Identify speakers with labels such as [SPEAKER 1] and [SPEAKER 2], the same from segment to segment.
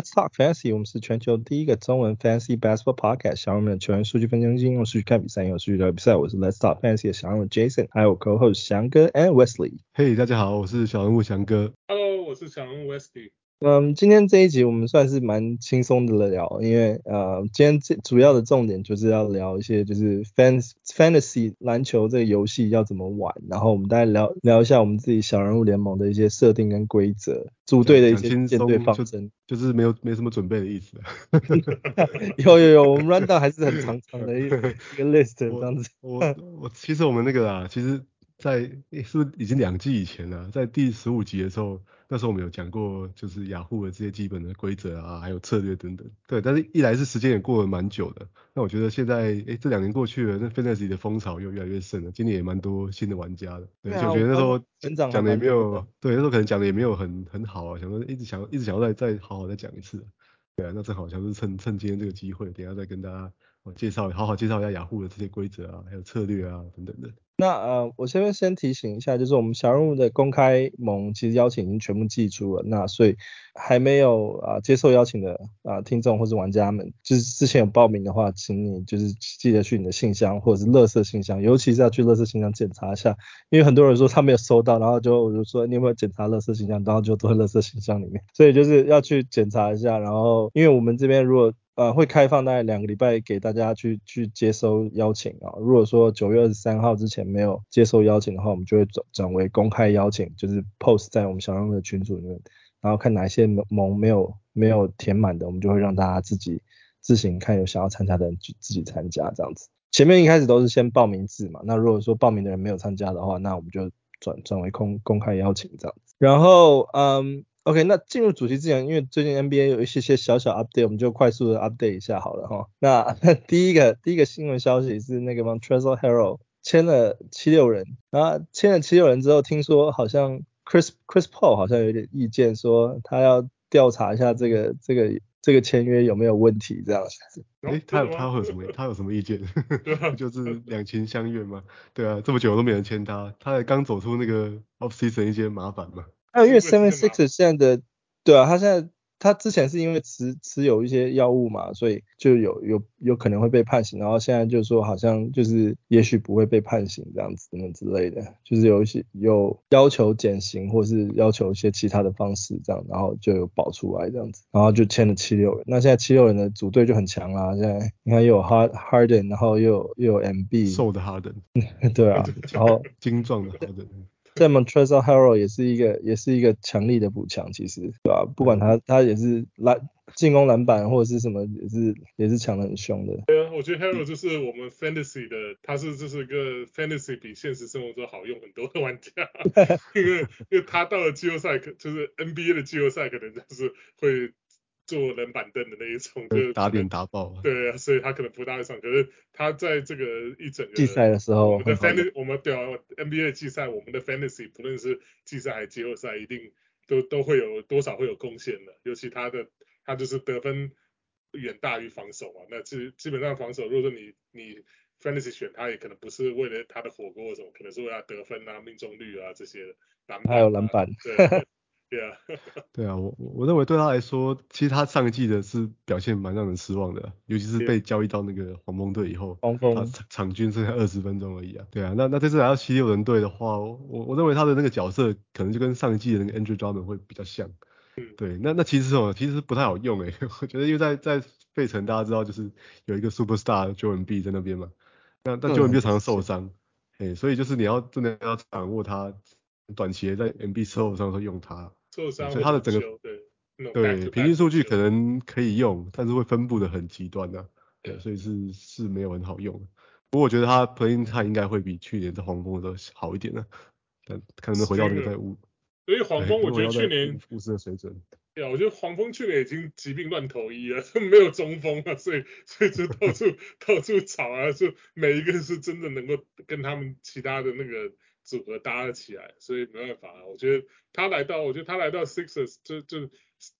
[SPEAKER 1] Let's talk fantasy. 我们是全球第一个中文 fantasy basketball podcast。小人物们的球员数据分析中心，用数据看比赛，用数据聊比赛。我是 Let's talk fantasy 的小人物 Jason，还有 co-host 翔哥 and Wesley。
[SPEAKER 2] Hey，大家好，我是小人物翔哥。
[SPEAKER 3] Hello，我是小人物 Wesley。
[SPEAKER 1] 嗯，今天这一集我们算是蛮轻松的聊，因为呃，今天最主要的重点就是要聊一些就是 fans fantasy 篮球这个游戏要怎么玩，然后我们大概聊聊一下我们自己小人物联盟的一些设定跟规则，组队的一些建队方针，
[SPEAKER 2] 就，是没有没什么准备的意思。
[SPEAKER 1] 有有有，我们 run down 还是很长长的一个 一个 list 这样子。
[SPEAKER 2] 我我，我其实我们那个啊，其实。在是不是已经两季以前了？在第十五集的时候，那时候我们有讲过，就是雅虎的这些基本的规则啊，还有策略等等。对，但是一来是时间也过了蛮久的，那我觉得现在，诶，这两年过去了，那 Fantasy 的风潮又越来越盛了，今年也蛮多新的玩家的。对，就觉得那时候讲的也没有，对，那时候可能讲的也没有很很好啊，想说一直想一直想要再再好好再讲一次。对啊，那正好像是趁趁今天这个机会，等一下再跟大家我介绍，好好介绍一下雅虎的这些规则啊，还有策略啊等等的。
[SPEAKER 1] 那呃，我这边先提醒一下，就是我们小人物的公开盟其实邀请已经全部寄出了，那所以还没有啊、接受邀请的啊、听众或是玩家们，就是之前有报名的话，请你就是记得去你的信箱或者是垃圾信箱，尤其是要去垃圾信箱检查一下，因为很多人说他没有收到，然后就我就说你有没有检查垃圾信箱，然后就都在垃圾信箱里面，所以就是要去检查一下，然后因为我们这边如果呃，会开放大概两个礼拜给大家去去接收邀请啊。如果说九月二十三号之前没有接收邀请的话，我们就会转转为公开邀请，就是 post 在我们小人物的群组里面，然后看哪一些盟没有没有填满的，我们就会让大家自己自行看有想要参加的人去自己参加这样子。前面一开始都是先报名制嘛，那如果说报名的人没有参加的话，那我们就转转为公公开邀请这样子。然后嗯。OK，那进入主题之前，因为最近 NBA 有一些些小小 update，我们就快速的 update 一下好了哈。那 第一个第一个新闻消息是那个 Montrezl Harrell 签了七六人，然后签了七六人之后，听说好像 Chris Chris Paul 好像有点意见，说他要调查一下这个这个这个签约有没有问题这样子。
[SPEAKER 2] 诶，他有他会有什么他有什么意见？就是两情相悦吗？对啊，这么久都没人签他，他才刚走出那个 off season 一些麻烦嘛。
[SPEAKER 1] 还有因为 Seven Six 现在的，对啊，他现在他之前是因为持持有一些药物嘛，所以就有有有可能会被判刑，然后现在就说好像就是也许不会被判刑这样子等等之类的，就是有一些有要求减刑或是要求一些其他的方式这样，然后就有保出来这样子，然后就签了七六人。那现在七六人的组队就很强啦，现在你看又有 Harden，然后又有又有 MB，
[SPEAKER 2] 瘦的 Harden，
[SPEAKER 1] 对啊，然后
[SPEAKER 2] 精壮的 Harden。
[SPEAKER 1] 在 Montrezl Harrell 也是一个也是一个强力的补强，其实对吧？不管他他也是篮进攻篮板或者是什么也是也是强的很凶的。
[SPEAKER 3] 对啊，我觉得 Harrell 就是我们 Fantasy 的，他是就是一个 Fantasy 比现实生活中好用很多的玩家，因为因为他到了季后赛，就是 NBA 的季后赛可能就是会。坐冷板凳的那一种，就
[SPEAKER 2] 打点打爆。
[SPEAKER 3] 对啊，所以他可能不大会上。可是他在这个一整个
[SPEAKER 1] 季赛的时候，
[SPEAKER 3] 我们的 fantasy，我们对啊，NBA 的季赛，我们的 fantasy，不论是季赛还是季后赛，一定都都会有多少会有贡献的。尤其他的他就是得分远大于防守嘛。那基基本上防守，如果说你你 fantasy 选他，也可能不是为了他的火锅什么，可能是为了得分啊、命中率啊这些篮板、啊。
[SPEAKER 1] 还有篮板。
[SPEAKER 3] 对。对啊，
[SPEAKER 2] 对啊，我我认为对他来说，其实他上一季的是表现蛮让人失望的，尤其是被交易到那个黄蜂队以后，
[SPEAKER 1] 黄蜂
[SPEAKER 2] 他场均剩下二十分钟而已啊。对啊，那那这次来到七六人队的话，我我认为他的那个角色可能就跟上一季的那个 Andrew Drummond 会比较像。对，那那其实哦，其实不太好用诶，我觉得因为在在费城大家知道就是有一个 Superstar Joel Embiid 在那边嘛，那那 Joel Embiid 常常受伤，哎，所以就是你要真的要掌握他短期在 Embiid 受伤的时候用他。
[SPEAKER 3] 受伤，
[SPEAKER 2] 所以他的整个对，对平均数据可能可以用，但是会分布的很极端的，对，所以是是没有很好用。不过我觉得他 playing time 应该会比去年在黄蜂的时候好一点的，但看能不能回到那个在五。
[SPEAKER 3] 所以黄蜂我觉得去年
[SPEAKER 2] 巫师的水准。
[SPEAKER 3] 对啊，我觉得黄蜂去年已经疾病乱投医了，没有中锋了，所以所以就到处 到处找啊，就每一个是真的能够跟他们其他的那个。组合搭了起来，所以没办法。我觉得他来到，我觉得他来到 Sixers，就就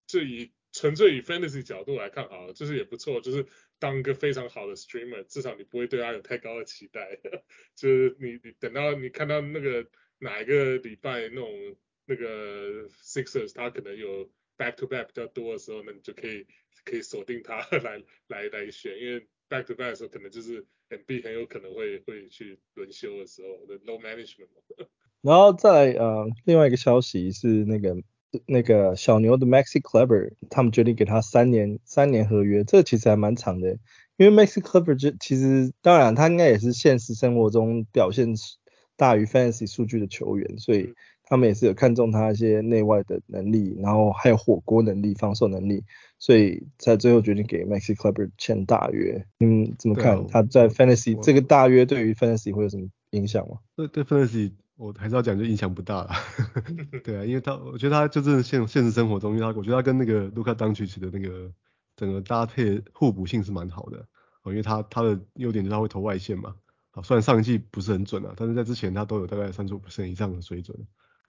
[SPEAKER 3] 就以纯粹以 Fantasy 角度来看啊，就是也不错，就是当一个非常好的 Streamer，至少你不会对他有太高的期待。就是你你等到你看到那个哪一个礼拜那种那个 Sixers，他可能有 back to back 比较多的时候，那你就可以可以锁定他 来来来选，因为 back to back 的时候可能就是 MB 很有可能会会去轮休的时候的 load management。
[SPEAKER 1] 然后再呃另外一个消息是那个那个小牛的 Maxi Clever 他们决定给他三年三年合约，这个其实还蛮长的，因为 Maxi Clever 就其实当然他应该也是现实生活中表现大于 fantasy 数据的球员，所以。他们也是有看中他一些内外的能力，然后还有火锅能力、防守能力，所以在最后决定给 Maxi Kleber 签大约。嗯，怎么看？啊、他在 Fantasy 这个大约对于 Fantasy 会有什么影响吗？
[SPEAKER 2] 对对，Fantasy 我还是要讲，就影响不大了。对啊，因为他我觉得他就是现现实生活中，因为他我觉得他跟那个 Luka Doncic 的那个整个搭配互补性是蛮好的。哦，因为他他的优点就是他会投外线嘛。好，虽然上一季不是很准啊，但是在之前他都有大概三十五%以上的水准。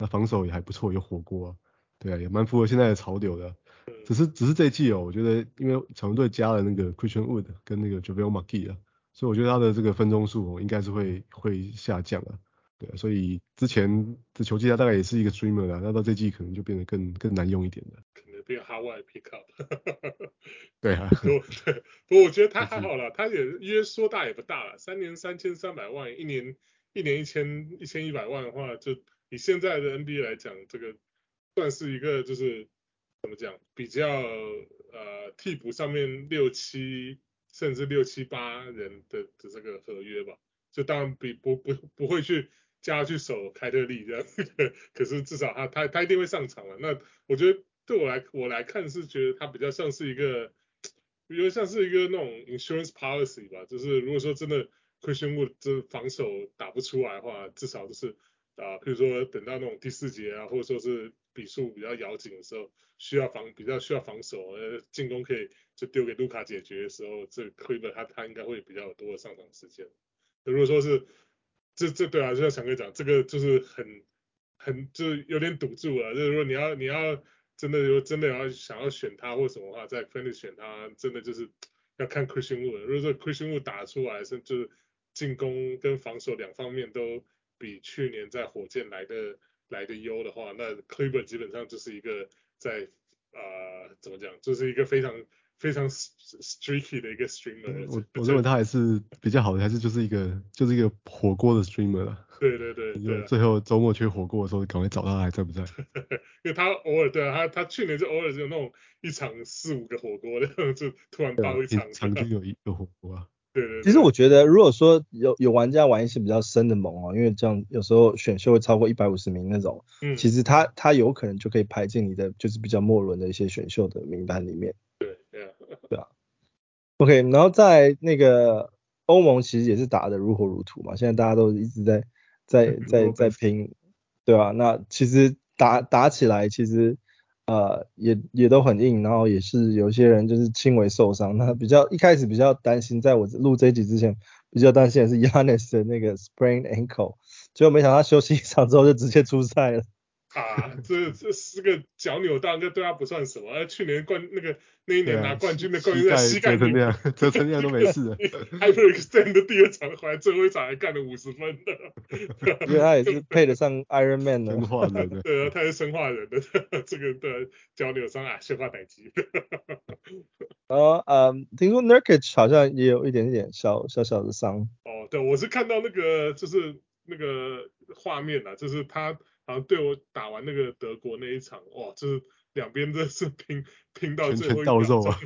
[SPEAKER 2] 那防守也还不错，有火锅啊，对啊，也蛮符合现在的潮流的。只是只是这一季哦，我觉得因为小牛队加了那个 Christian Wood 跟那个 JaVale McGee 啊，所以我觉得他的这个分钟数哦应该是会会下降啊。对啊，所以之前这球季他大概也是一个 streamer 啦，那到这季可能就变得更更难用一点了。
[SPEAKER 3] 可能变 Hardware Pickup。
[SPEAKER 2] 对啊。
[SPEAKER 3] 不对，不过我觉得他 还好了，他也约说大也不大了，三年三千三百万，一年一年一千一千一百万的话就。以现在的 NBA 来讲，这个算是一个就是怎么讲，比较呃替补上面六七甚至六七八人的的这个合约吧，就当然比不不不会去加去守凯特利这样，可是至少他他他一定会上场了。那我觉得对我来我来看是觉得他比较像是一个，比如像是一个那种 insurance policy 吧，就是如果说真的 Christian Wood 这防守打不出来的话，至少就是。啊，比如说等到那种第四节啊，或者说是比数比较咬紧的时候，需要防比较需要防守，呃，进攻可以就丢给卢卡解决的时候，这 Kleber 他他应该会比较多的上场时间。如果说是这这对啊，就像强哥讲，这个就是很很就是有点堵住了，就是说你要你要真的有真的要想要选他或什么的话，在 Fantasy 选他，真的就是要看 Christian Wood。如果说 Christian Wood 打出来是就是进攻跟防守两方面都。比去年在火箭来的来的优的话，那 Cleaver 基本上就是一个在呃怎么讲，就是一个非常非常 streaky 的一个 streamer。
[SPEAKER 2] 我我认为他还是比较好的，还是就是一个就是一个火锅的 streamer 了。
[SPEAKER 3] 对对对，对，
[SPEAKER 2] 最后周末缺火锅的时候，赶快找他还在不在？
[SPEAKER 3] 因为他偶尔对啊，他他去年就偶尔就有那种一场四五个火锅的，就突然爆一场，
[SPEAKER 2] 场均有一个火锅啊。
[SPEAKER 3] 对，对对，
[SPEAKER 1] 其实我觉得，如果说有有玩家玩一些比较深的盟哦，因为这样有时候选秀会超过一百五十名那种，嗯，其实他他有可能就可以排进你的就是比较末轮的一些选秀的名单里面。
[SPEAKER 3] 对，对啊，
[SPEAKER 1] 对啊。OK，然后在那个欧盟其实也是打得如火如荼嘛，现在大家都一直在在 在在拼，对吧？那其实打打起来其实。呃，也也都很硬，然后也是有些人就是轻微受伤。那比较一开始比较担心，在我录这一集之前，比较担心的是 Yanis 的那个 sprain ankle，结果没想到休息一 场之后就直接出赛了。
[SPEAKER 3] 啊，这这四个脚扭到，这对他不算什么。而去年冠那个那一年拿冠军的冠军在膝盖
[SPEAKER 2] 折成那样，折成那样都没事。
[SPEAKER 3] Hyperextend 的第二场回来最后一场还干了五十分的。
[SPEAKER 1] 因为他也是配得上 Iron Man 的。
[SPEAKER 2] 生化人 的。
[SPEAKER 3] 对啊，他是生化人的这个的脚扭伤啊，生化等级。
[SPEAKER 1] 然后嗯，听说 Nurkic 好像也有一点点小小小的伤。
[SPEAKER 3] 哦，对，我是看到那个就是那个画面啊，就是他。然后对我打完那个德国那一场，哇，就是两边真的是拼拼到最后一秒钟，啊、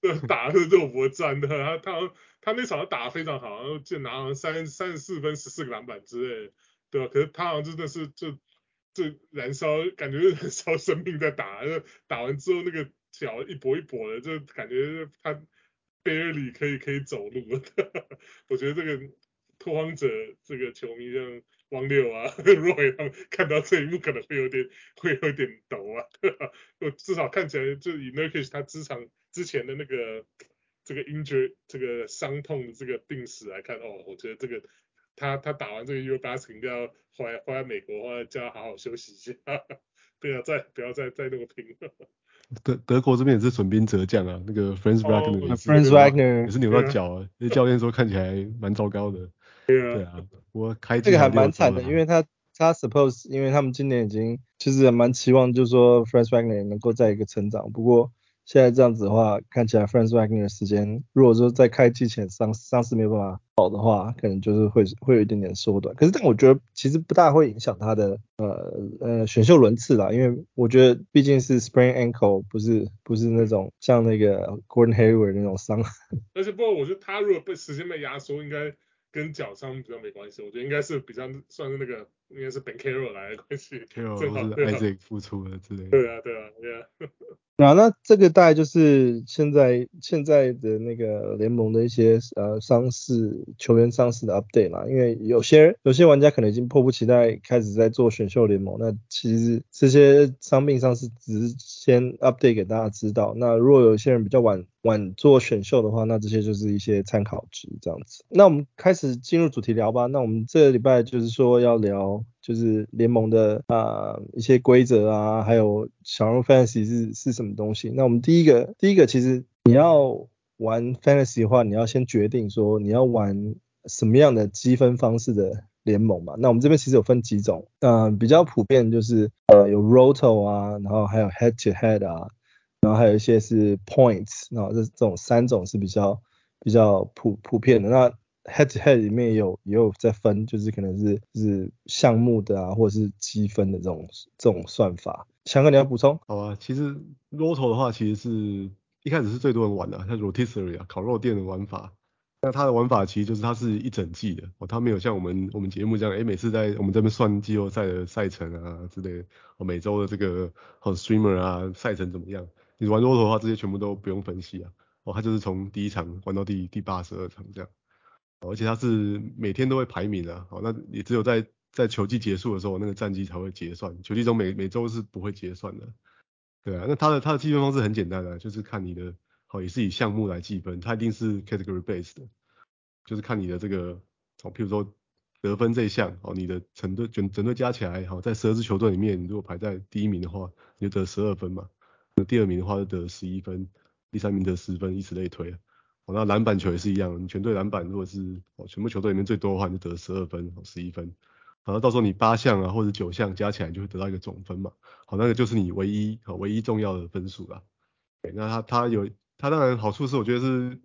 [SPEAKER 3] 对，打的是肉搏战的。他他他那场打得非常好，然后就拿了三三十四分、十四个篮板之类的，对吧？可是他好像真的是就就燃烧，感觉是燃烧生命在打，就打完之后那个脚一跛一跛的，就感觉他 barely 可以可以走路了。我觉得这个拓荒者这个球迷像。王六啊，Roy 他们看到这一幕可能会有点会有点抖啊，我至少看起来就以 Nurkic 他之场之前的那个这个 injury 这个伤痛的这个病史来看，哦，我觉得这个他他打完这个 Eurobasket 应该要回来回来美国叫他好好休息一下，不要再不要再再那么拼了。
[SPEAKER 2] 德德国这边也是损兵折将啊，那个 Franz
[SPEAKER 1] Wagner，Franz Wagner
[SPEAKER 2] 也是扭到脚啊，那教练说看起来蛮糟糕的。
[SPEAKER 3] 对啊，
[SPEAKER 2] 我开
[SPEAKER 1] 这个还蛮惨的，因为他他 suppose 因为他们今年已经其实也蛮期望，就是说 Franz Wagner 能够在一个成长。不过现在这样子的话，看起来 Franz Wagner 的时间，如果说在开季前伤伤势没有办法好的话，可能就是会会有一点点缩短。可是但我觉得其实不大会影响他的呃呃选秀轮次啦，因为我觉得毕竟是 sprain ankle，不是不是那种像那个 Gordon Hayward 那种伤。
[SPEAKER 3] 但是不过我觉得他如果被时间被压缩，应该。跟脚伤比较没关系，我觉得应该是比较算是那个应该是 Banchero 来的关系
[SPEAKER 2] ，Carroll 或者 Isaac 复出了之类的。
[SPEAKER 3] 对啊，对啊，对啊。
[SPEAKER 1] 啊，那这个大概就是现在现在的那个联盟的一些呃伤势球员伤势的 update 啦，因为有些有些玩家可能已经迫不及待开始在做选秀联盟，那其实这些伤病伤势只是先 update 给大家知道。那如果有些人比较晚晚做选秀的话，那这些就是一些参考值这样子。那我们开始进入主题聊吧。那我们这个礼拜就是说要聊。就是联盟的啊、一些规则啊，还有小人 fantasy 是是什么东西？那我们第一个第一个其实你要玩 fantasy 的话，你要先决定说你要玩什么样的积分方式的联盟嘛。那我们这边其实有分几种，嗯、比较普遍就是呃有 roto 啊，然后还有 head to head 啊，然后还有一些是 points，然后这这种三种是比较比较普普遍的。那 Head to head 里面也有也有在分，就是可能是是项目的啊，或者是积分的这种这种算法。强哥你要补充？
[SPEAKER 2] 好啊，其实 Roto 的话，其实是一开始是最多人玩的，像 Rotisserie 啊，烤肉店的玩法。那它的玩法其实就是它是一整季的，哦，它没有像我们我们节目这样，哎、每次在我们这边算季后赛的赛程啊之类的，哦，每周的这个哦 Streamer 啊赛程怎么样？你玩 Roto 的话，这些全部都不用分析啊，哦，它就是从第一场玩到第第八十二场这样。而且它是每天都会排名的，好，那也只有在在球季结束的时候，那个战绩才会结算，球季中每每周是不会结算的，对啊，那它的它的计分方式很简单的，就是看你的，好，也是以项目来计分，它一定是 category based 的，就是看你的这个，好，譬如说得分这一项，好，你的整队整整队加起来，好，在十二支球队里面，你如果排在第一名的话，你就得十二分嘛，那第二名的话就得十一分，第三名得十分，以此类推。哦，那篮板球也是一样，你全队篮板如果是哦全部球队里面最多的话，你就得十二分，十一分，然后到时候你八项啊或者九项加起来就会得到一个总分嘛，好，那个就是你唯一哦唯一重要的分数啦。对，那它它有它当然好处是我觉得是事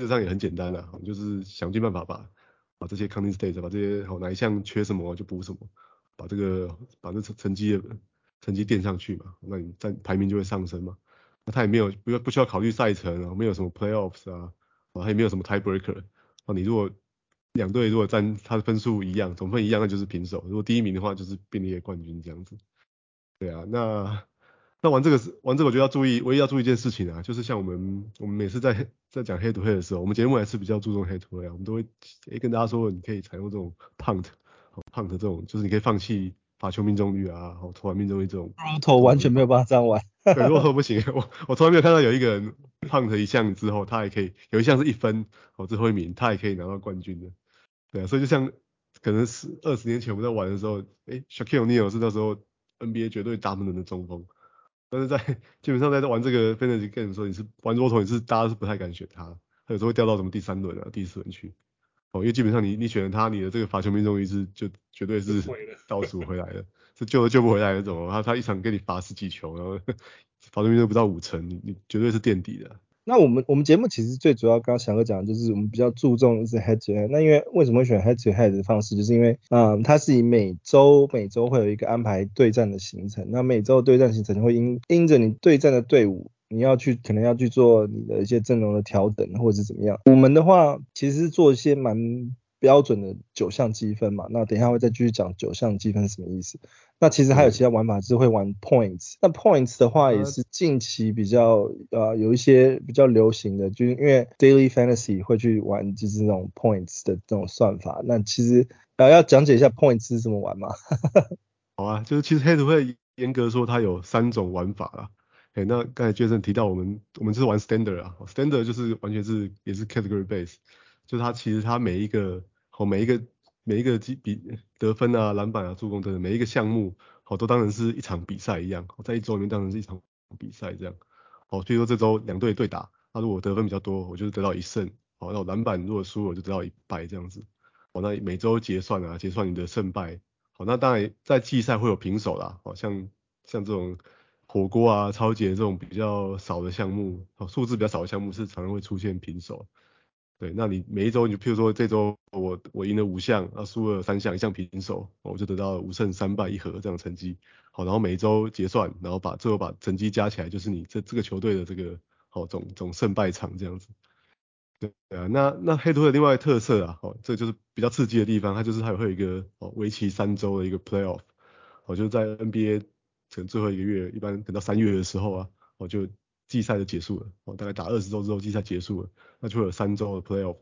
[SPEAKER 2] 实上也很简单啦，就是想尽办法把把这些 counting stats 把这些好哪一项缺什么就补什么，把这个把这成成绩的成绩垫上去嘛，那你在排名就会上升嘛。他也没有不不需要考虑赛程啊，没有什么 playoffs 啊，啊，他也没有什么 tiebreaker 啊。你如果两队如果占他的分数一样，总分一样，那就是平手。如果第一名的话，就是并列冠军这样子。对啊，那那玩这个是玩这个，我觉得要注意，唯一要注意一件事情啊，就是像我们我们每次在在讲 head to head 的时候，我们节目还是比较注重 head to head，我们都会诶跟大家说，你可以采用这种 punt，punt 这种，就是你可以放弃。罚球命中率啊，好投篮命中率这种，
[SPEAKER 1] 投完全没有办法这样玩。
[SPEAKER 2] 对，如果不行，我我从来没有看到有一个人 punt 一项之后，他还可以有一项是一分，哦，最后一名，他还可以拿到冠军的。对啊，所以就像可能是二十年前我们在玩的时候，哎，Shaquille O'Neal 是那时候 NBA 绝对大门的中锋，但是在基本上在玩这个 Fantasy Game 的时候，你是玩 Roto 你是大家是不太敢选他，他有时候会掉到什么第三轮啊、第四轮去。哦，因为基本上你你选了他，你的这个罚球命中率是就绝对是倒数回来的，是救都救不回来的那种。他他一场给你罚十几球，然后罚球命中率不到五成，你你绝对是垫底的。
[SPEAKER 1] 那我们我们节目其实最主要刚刚翔哥讲的就是我们比较注重的是 head to head。那因为为什么会选 head to head 的方式，就是因为嗯，它是以每周每周会有一个安排对战的行程，那每周的对战行程会因因着你对战的队伍。你要去，可能要去做你的一些阵容的调整，或者是怎么样。我们的话，其实是做一些蛮标准的九项积分嘛。那等一下会再继续讲九项积分是什么意思。那其实还有其他玩法，是会玩 points。那 points 的话，也是近期比较呃有一些比较流行的，就是因为 daily fantasy 会去玩就是那种 points 的这种算法。那其实呃要讲解一下 points 是怎么玩嘛？
[SPEAKER 2] 好啊，就是其实 head head 严格说它有三种玩法啦。哎，那刚才 Jason 提到我们，我们是玩 standard 啊，standard 就是完全是也是 category base，就是它其实它每一个好每一个每一个比得分啊、篮板啊、助攻等等每一个项目，好都当成是一场比赛一样，在一周里面当成是一场比赛这样。好，所以说这周两队对打，那如果得分比较多，我就是得到一胜，好，那我篮板如果输我就得到一败这样子。好，那每周结算啊，结算你的胜败，好，那当然在季赛会有平手啦，好像像这种火锅啊、超级这种比较少的项目，哦，数字比较少的项目是常常会出现平手。对，那你每一周，你就譬如说这周我我赢了五项，啊输了三项，一项平手，我就得到五胜三败一和这样的成绩。好，然后每一周结算，然后把最后把成绩加起来，就是你这这个球队的这个好总总胜败场这样子。对啊，那那黑土的另外一个特色啊，哦，这就是比较刺激的地方，它就是还会有一个哦为期三周的一个 playoff，哦就在 NBA 可能最后一个月，一般等到三月的时候啊，我就。季赛就结束了，哦，大概打二十周之后，季赛结束了，那就会有三周的 playoff，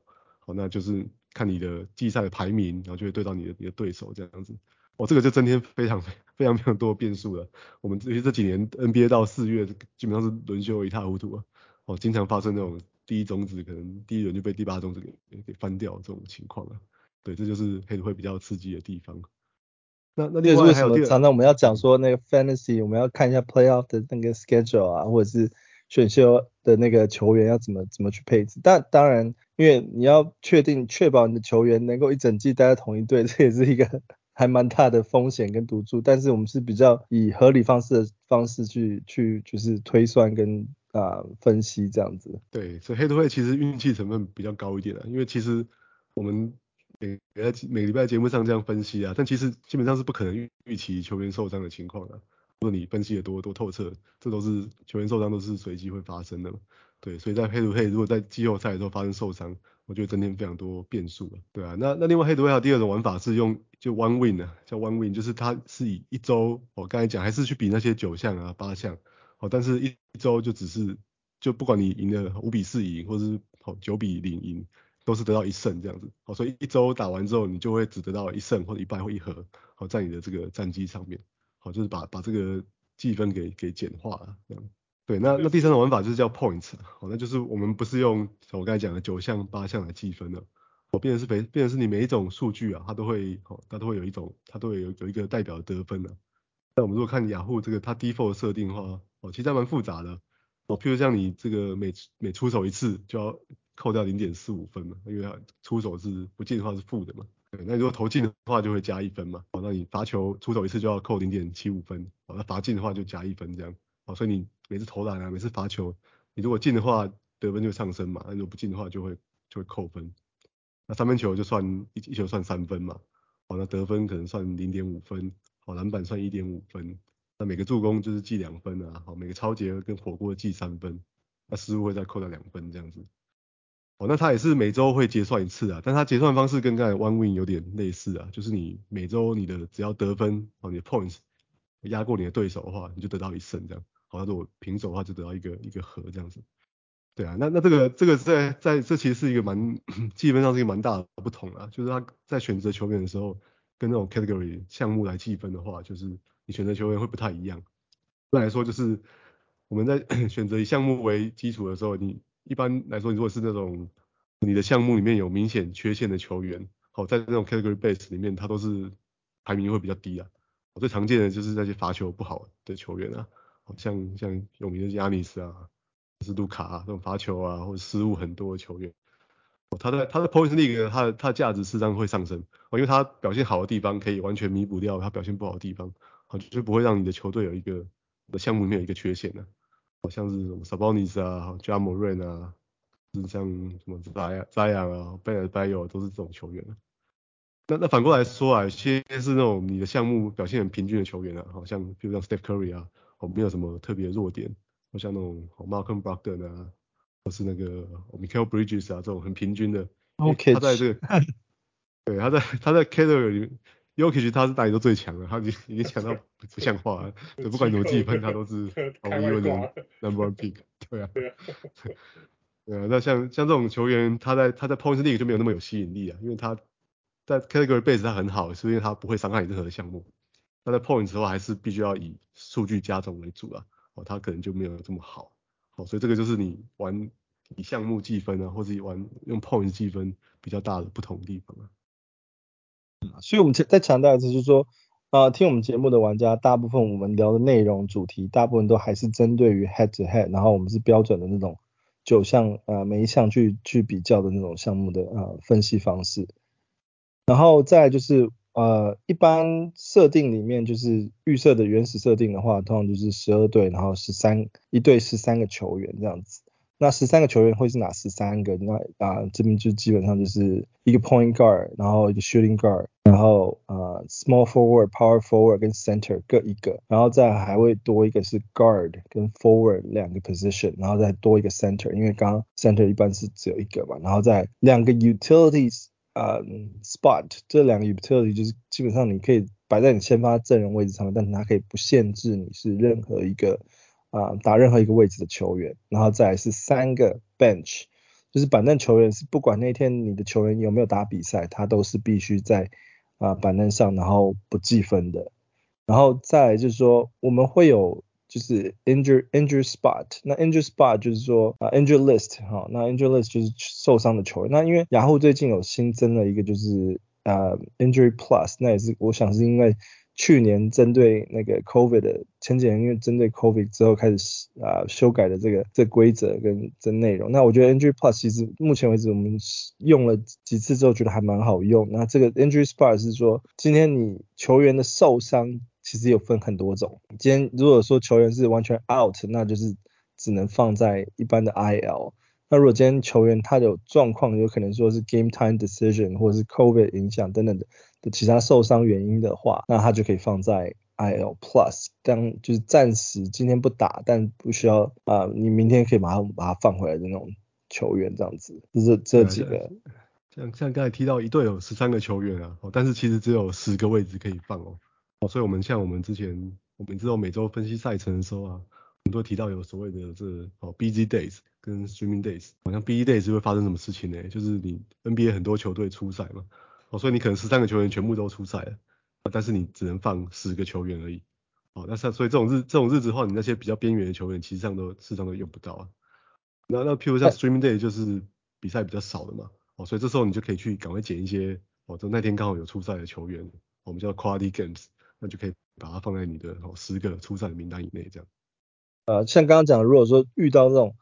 [SPEAKER 2] 哦，那就是看你的季赛的排名，然后就会对到你的你的对手这样子，哦，这个就增添非常非常非常多的变数了。我们这些这几年 NBA 到四月基本上是轮休一塌糊涂啊，哦，经常发生那种第一种子可能第一轮就被第八种子给给翻掉这种情况啊，对，这就是黑会比较刺激的地方。那那另外还有为什么
[SPEAKER 1] 常常我们要讲说那个 fantasy，我们要看一下 playoff 的那个 schedule 啊，或者是。选秀的那个球员要怎么怎么去配置？但当然，因为你要确定确保你的球员能够一整季待在同一队，这也是一个还蛮大的风险跟赌注。但是我们是比较以合理方式的方式去去就是推算跟啊、呃、分析这样子。
[SPEAKER 2] 对，所以黑土会其实运气成分比较高一点的，因为其实我们每每个每个礼拜节目上这样分析啊，但其实基本上是不可能预预期球员受伤的情况的。如果你分析的多多透彻，这都是球员受伤都是随机会发生的嘛，对，所以在黑土黑如果在季后赛的时候发生受伤，我觉得增添非常多变数了，对啊，那那另外黑土会还有第二种玩法是用就 one win 啊，叫 one win，就是它是以一周，我刚才讲还是去比那些九项啊八项，哦，但是一一周就只是就不管你赢了五比四赢，或者是哦九比零赢，都是得到一胜这样子，好，所以一周打完之后你就会只得到一胜或者一败或一和，好，在你的这个战绩上面。好，就是把把这个计分给给简化了，这样。对，那那第三种玩法就是叫 points，好，那就是我们不是用我刚才讲的九项八项来计分了，我变成是变变成是你每一种数据啊，它都会，哦，它都会有一种，它都会有有一个代表得分的。那我们如果看雅虎这个它 default 设定的话，哦，其实还蛮复杂的，哦，譬如像你这个每每出手一次就要扣掉零点四五分嘛，因为它出手是不进的话是负的嘛。对，那如果投进的话就会加一分嘛，好，那你罚球出手一次就要扣零点七五分，好，那罚进的话就加一分这样，好，所以你每次投篮啊，每次罚球，你如果进的话得分就上升嘛，那如果不进的话就会就会扣分，那三分球就算一一球算三分嘛，好，那得分可能算零点五分，好，篮板算一点五分，那每个助攻就是记两分啊，好，每个抄截跟火锅记三分，那失误会再扣掉两分这样子。哦，那它也是每周会结算一次啊，但它结算方式跟刚才 One Win 有点类似啊，就是你每周你的只要得分哦，你的 points 压过你的对手的话，你就得到一胜这样。好，那如果平手的话，就得到一个一个和这样子。对啊，那那这个这个在在这其实是一个蛮 计分上是一个蛮大的不同啊，就是他在选择球员的时候，跟那种 category 项目来计分的话，就是你选择球员会不太一样。一般来说，就是我们在 选择以项目为基础的时候，你一般来说，如果是那种你的项目里面有明显缺陷的球员，好，在这种 category base 里面，他都是排名会比较低啊。我最常见的就是那些罚球不好的球员啊，好像像有名的亚尼斯啊，是卢卡啊，这种罚球啊或者失误很多的球员，他在他的 points league 他的他的价值事实上会上升，哦，因为他表现好的地方可以完全弥补掉他表现不好的地方，好，就不会让你的球队有一个的项目里面有一个缺陷的。好像是什么 Sabonis 啊，Ja Morant 啊，是像什么 Zion 啊，Bam Adebayo 都是这种球员。那那反过来说啊，有些是那种你的项目表现很平均的球员啊，好像比如像 Steph Curry 啊，哦没有什么特别的弱点，或像那种 Malcolm Brogdon 啊，或是那个 Michael Bridges 啊这种很平均的。
[SPEAKER 1] OK。
[SPEAKER 2] 他在这个，对，他在他在 category 里面。Jokic 他是大家都最强的，他已经已经强到不像话了，对，不管怎么计分他都是毫无疑问的 number one pick，对啊，对啊，对啊，那像像这种球员，他在他在 points league 就没有那么有吸引力啊，因为他在 category base 他很好，是因为他不会伤害你任何的项目，他在 points 之后还是必须要以数据加总为主啊，哦，他可能就没有这么好，哦，所以这个就是你玩以项目计分啊，或者玩用 points 计分比较大的不同地方啊。
[SPEAKER 1] 所以我们再强调一次，就是说，啊、呃，听我们节目的玩家，大部分我们聊的内容主题，大部分都还是针对于 head to head，然后我们是标准的那种九项，呃，每一项去去比较的那种项目的呃分析方式。然后再就是，呃，一般设定里面就是预设的原始设定的话，通常就是十二队，然后十三一队十三个球员这样子。那十三个球员会是哪十三个？那啊这边就基本上就是一个 point guard，然后一个 shooting guard，然后呃 small forward、power forward 跟 center 各一个，然后再还会多一个是 guard 跟 forward 两个 position，然后再多一个 center，因为刚刚 center 一般是只有一个嘛，然后再两个 utilities。呃、spot，这两个 utility 就是基本上你可以摆在你先发阵容位置上面，但是它可以不限制你是任何一个啊、打任何一个位置的球员，然后再来是三个 bench，就是板凳球员是不管那天你的球员有没有打比赛，他都是必须在啊、板凳上，然后不计分的，然后再来就是说我们会有。就是 injury injury spot，那 injury spot 就是说啊、injury list 哈，那 injury list 就是受伤的球员。那因为雅虎最近有新增了一个就是呃、injury plus，那也是我想是因为去年针对那个 covid 的前几年因为针对 covid 之后开始啊、修改的这个这规则跟这内容。那我觉得 NG Plus 其实目前为止我们用了几次之后觉得还蛮好用。那这个 injury spot 是说今天你球员的受伤。其实有分很多种。今天如果说球员是完全 out，那就是只能放在一般的 IL。那如果今天球员他有状况，有可能说是 game time decision 或者是 COVID 影响等等的的其他受伤原因的话，那他就可以放在 IL Plus。当就是暂时今天不打，但不需要啊、呃，你明天可以马上把它放回来的那种球员这样子。就是这几个。
[SPEAKER 2] 像像刚才提到一队有十三个球员啊，但是其实只有十个位置可以放哦。哦，所以我们像我们之前，我们知道每周分析赛程的时候啊，我们都提到有所谓的这、哦 busy days 跟 streaming days，好像 busy days 会发生什么事情呢？就是你 NBA 很多球队出赛嘛，哦，所以你可能十三个球员全部都出赛了，但是你只能放十个球员而已，哦，那像所以这种日这种日子的话，你那些比较边缘的球员，其实上都事实上都用不到啊。那那譬如像 streaming day 就是比赛比较少的嘛，哦，所以这时候你就可以去赶快捡一些，哦，就那天刚好有出赛的球员，我们叫 quality games。那就可以把它放在你的哦十个出赛的名单以内，这样。
[SPEAKER 1] 呃，像刚刚讲，如果说遇到这种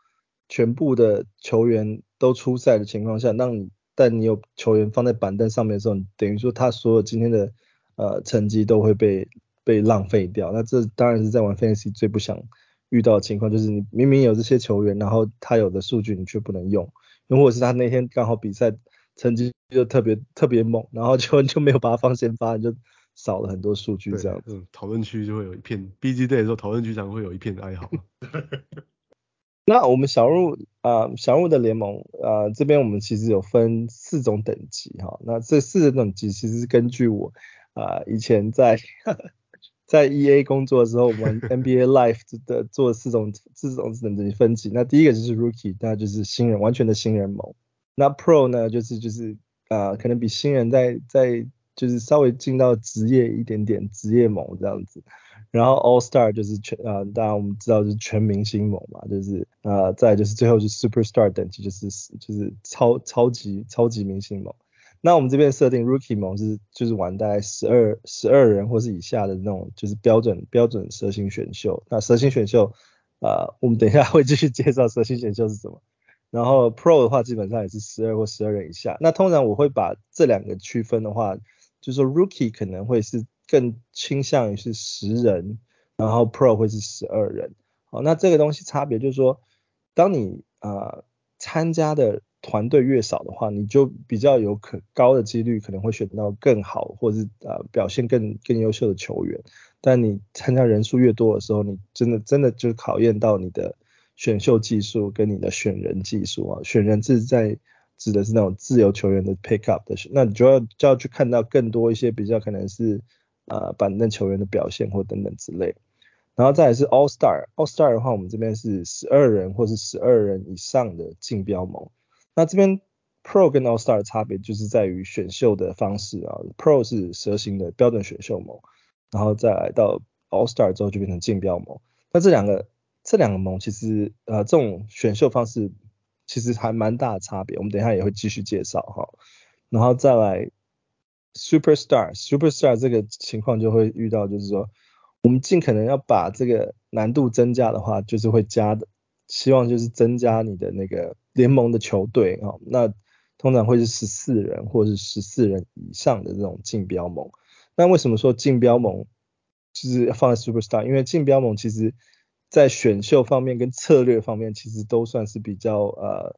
[SPEAKER 1] 全部的球员都出赛的情况下，那你但你有球员放在板凳上面的时候，等于说他所有今天的呃成绩都会被被浪费掉。那这当然是在玩 Fantasy 最不想遇到的情况，就是你明明有这些球员，然后他有的数据你却不能用，又或者是他那天刚好比赛成绩就特别特别猛，然后就就没有把他放先发，你就。少了很多数据，这样子。
[SPEAKER 2] 嗯，讨论区就会有一片，BG Day 的时候讨论区常会有一片哀嚎。
[SPEAKER 1] 那我们小人物啊，小入的联盟啊、呃，这边我们其实有分四种等级哈。那这四种等级其实是根据我啊、呃、以前在 在 EA 工作的时候，我们 NBA Life 的做四种四种等级分级。那第一个就是 Rookie，那就是新人，完全的新人盟。那 Pro 呢，就是就是啊、呃，可能比新人在在就是稍微进到职业一点点，职业盟这样子，然后 All Star 就是全、呃，当然我们知道就是全明星盟嘛，就是呃，再就是最后是 Superstar 等级，就是就是超超级超级明星盟。那我们这边设定 Rookie 盟是就是玩大概十二十二人或是以下的那种，就是标准标准蛇形选秀。那蛇形选秀啊、呃，我们等一下会继续介绍蛇形选秀是什么。然后 Pro 的话基本上也是十二或十二人以下。那通常我会把这两个区分的话。就是说，Rookie 可能会是更倾向于是十人，然后 Pro 会是十二人。好，那这个东西差别就是说，当你啊、参加的团队越少的话，你就比较有可高的几率可能会选到更好或是、呃、表现更更优秀的球员。但你参加人数越多的时候，你真的真的就考验到你的选秀技术跟你的选人技术啊，选人是在。指的是那种自由球员的 pick up 的，那你就要就要去看到更多一些比较可能是呃板凳球员的表现或等等之类。然后再来是 All Star，All Star 的话，我们这边是十二人或是十二人以上的竞标盟。那这边 Pro 跟 All Star 的差别就是在于选秀的方式啊，Pro 是蛇形的标准选秀盟，然后再来到 All Star 之后就变成竞标盟。那这两个这两个盟其实呃这种选秀方式。其实还蛮大的差别，我们等一下也会继续介绍哈。然后再来 Superstar，Superstar 这个情况就会遇到，就是说我们尽可能要把这个难度增加的话，就是会加的，希望就是增加你的那个联盟的球队哈。那通常会是十四人或是十四人以上的这种竞标盟。那为什么说竞标盟就是放在 Superstar？因为竞标盟其实在选秀方面跟策略方面，其实都算是比较呃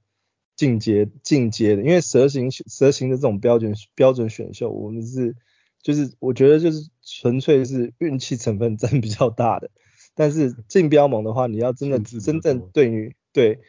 [SPEAKER 1] 进阶进阶的。因为蛇形蛇形的这种标准标准选秀，我们是就是我觉得就是纯粹是运气成分占比较大的。但是竞标盟的话，你要真的真正对于对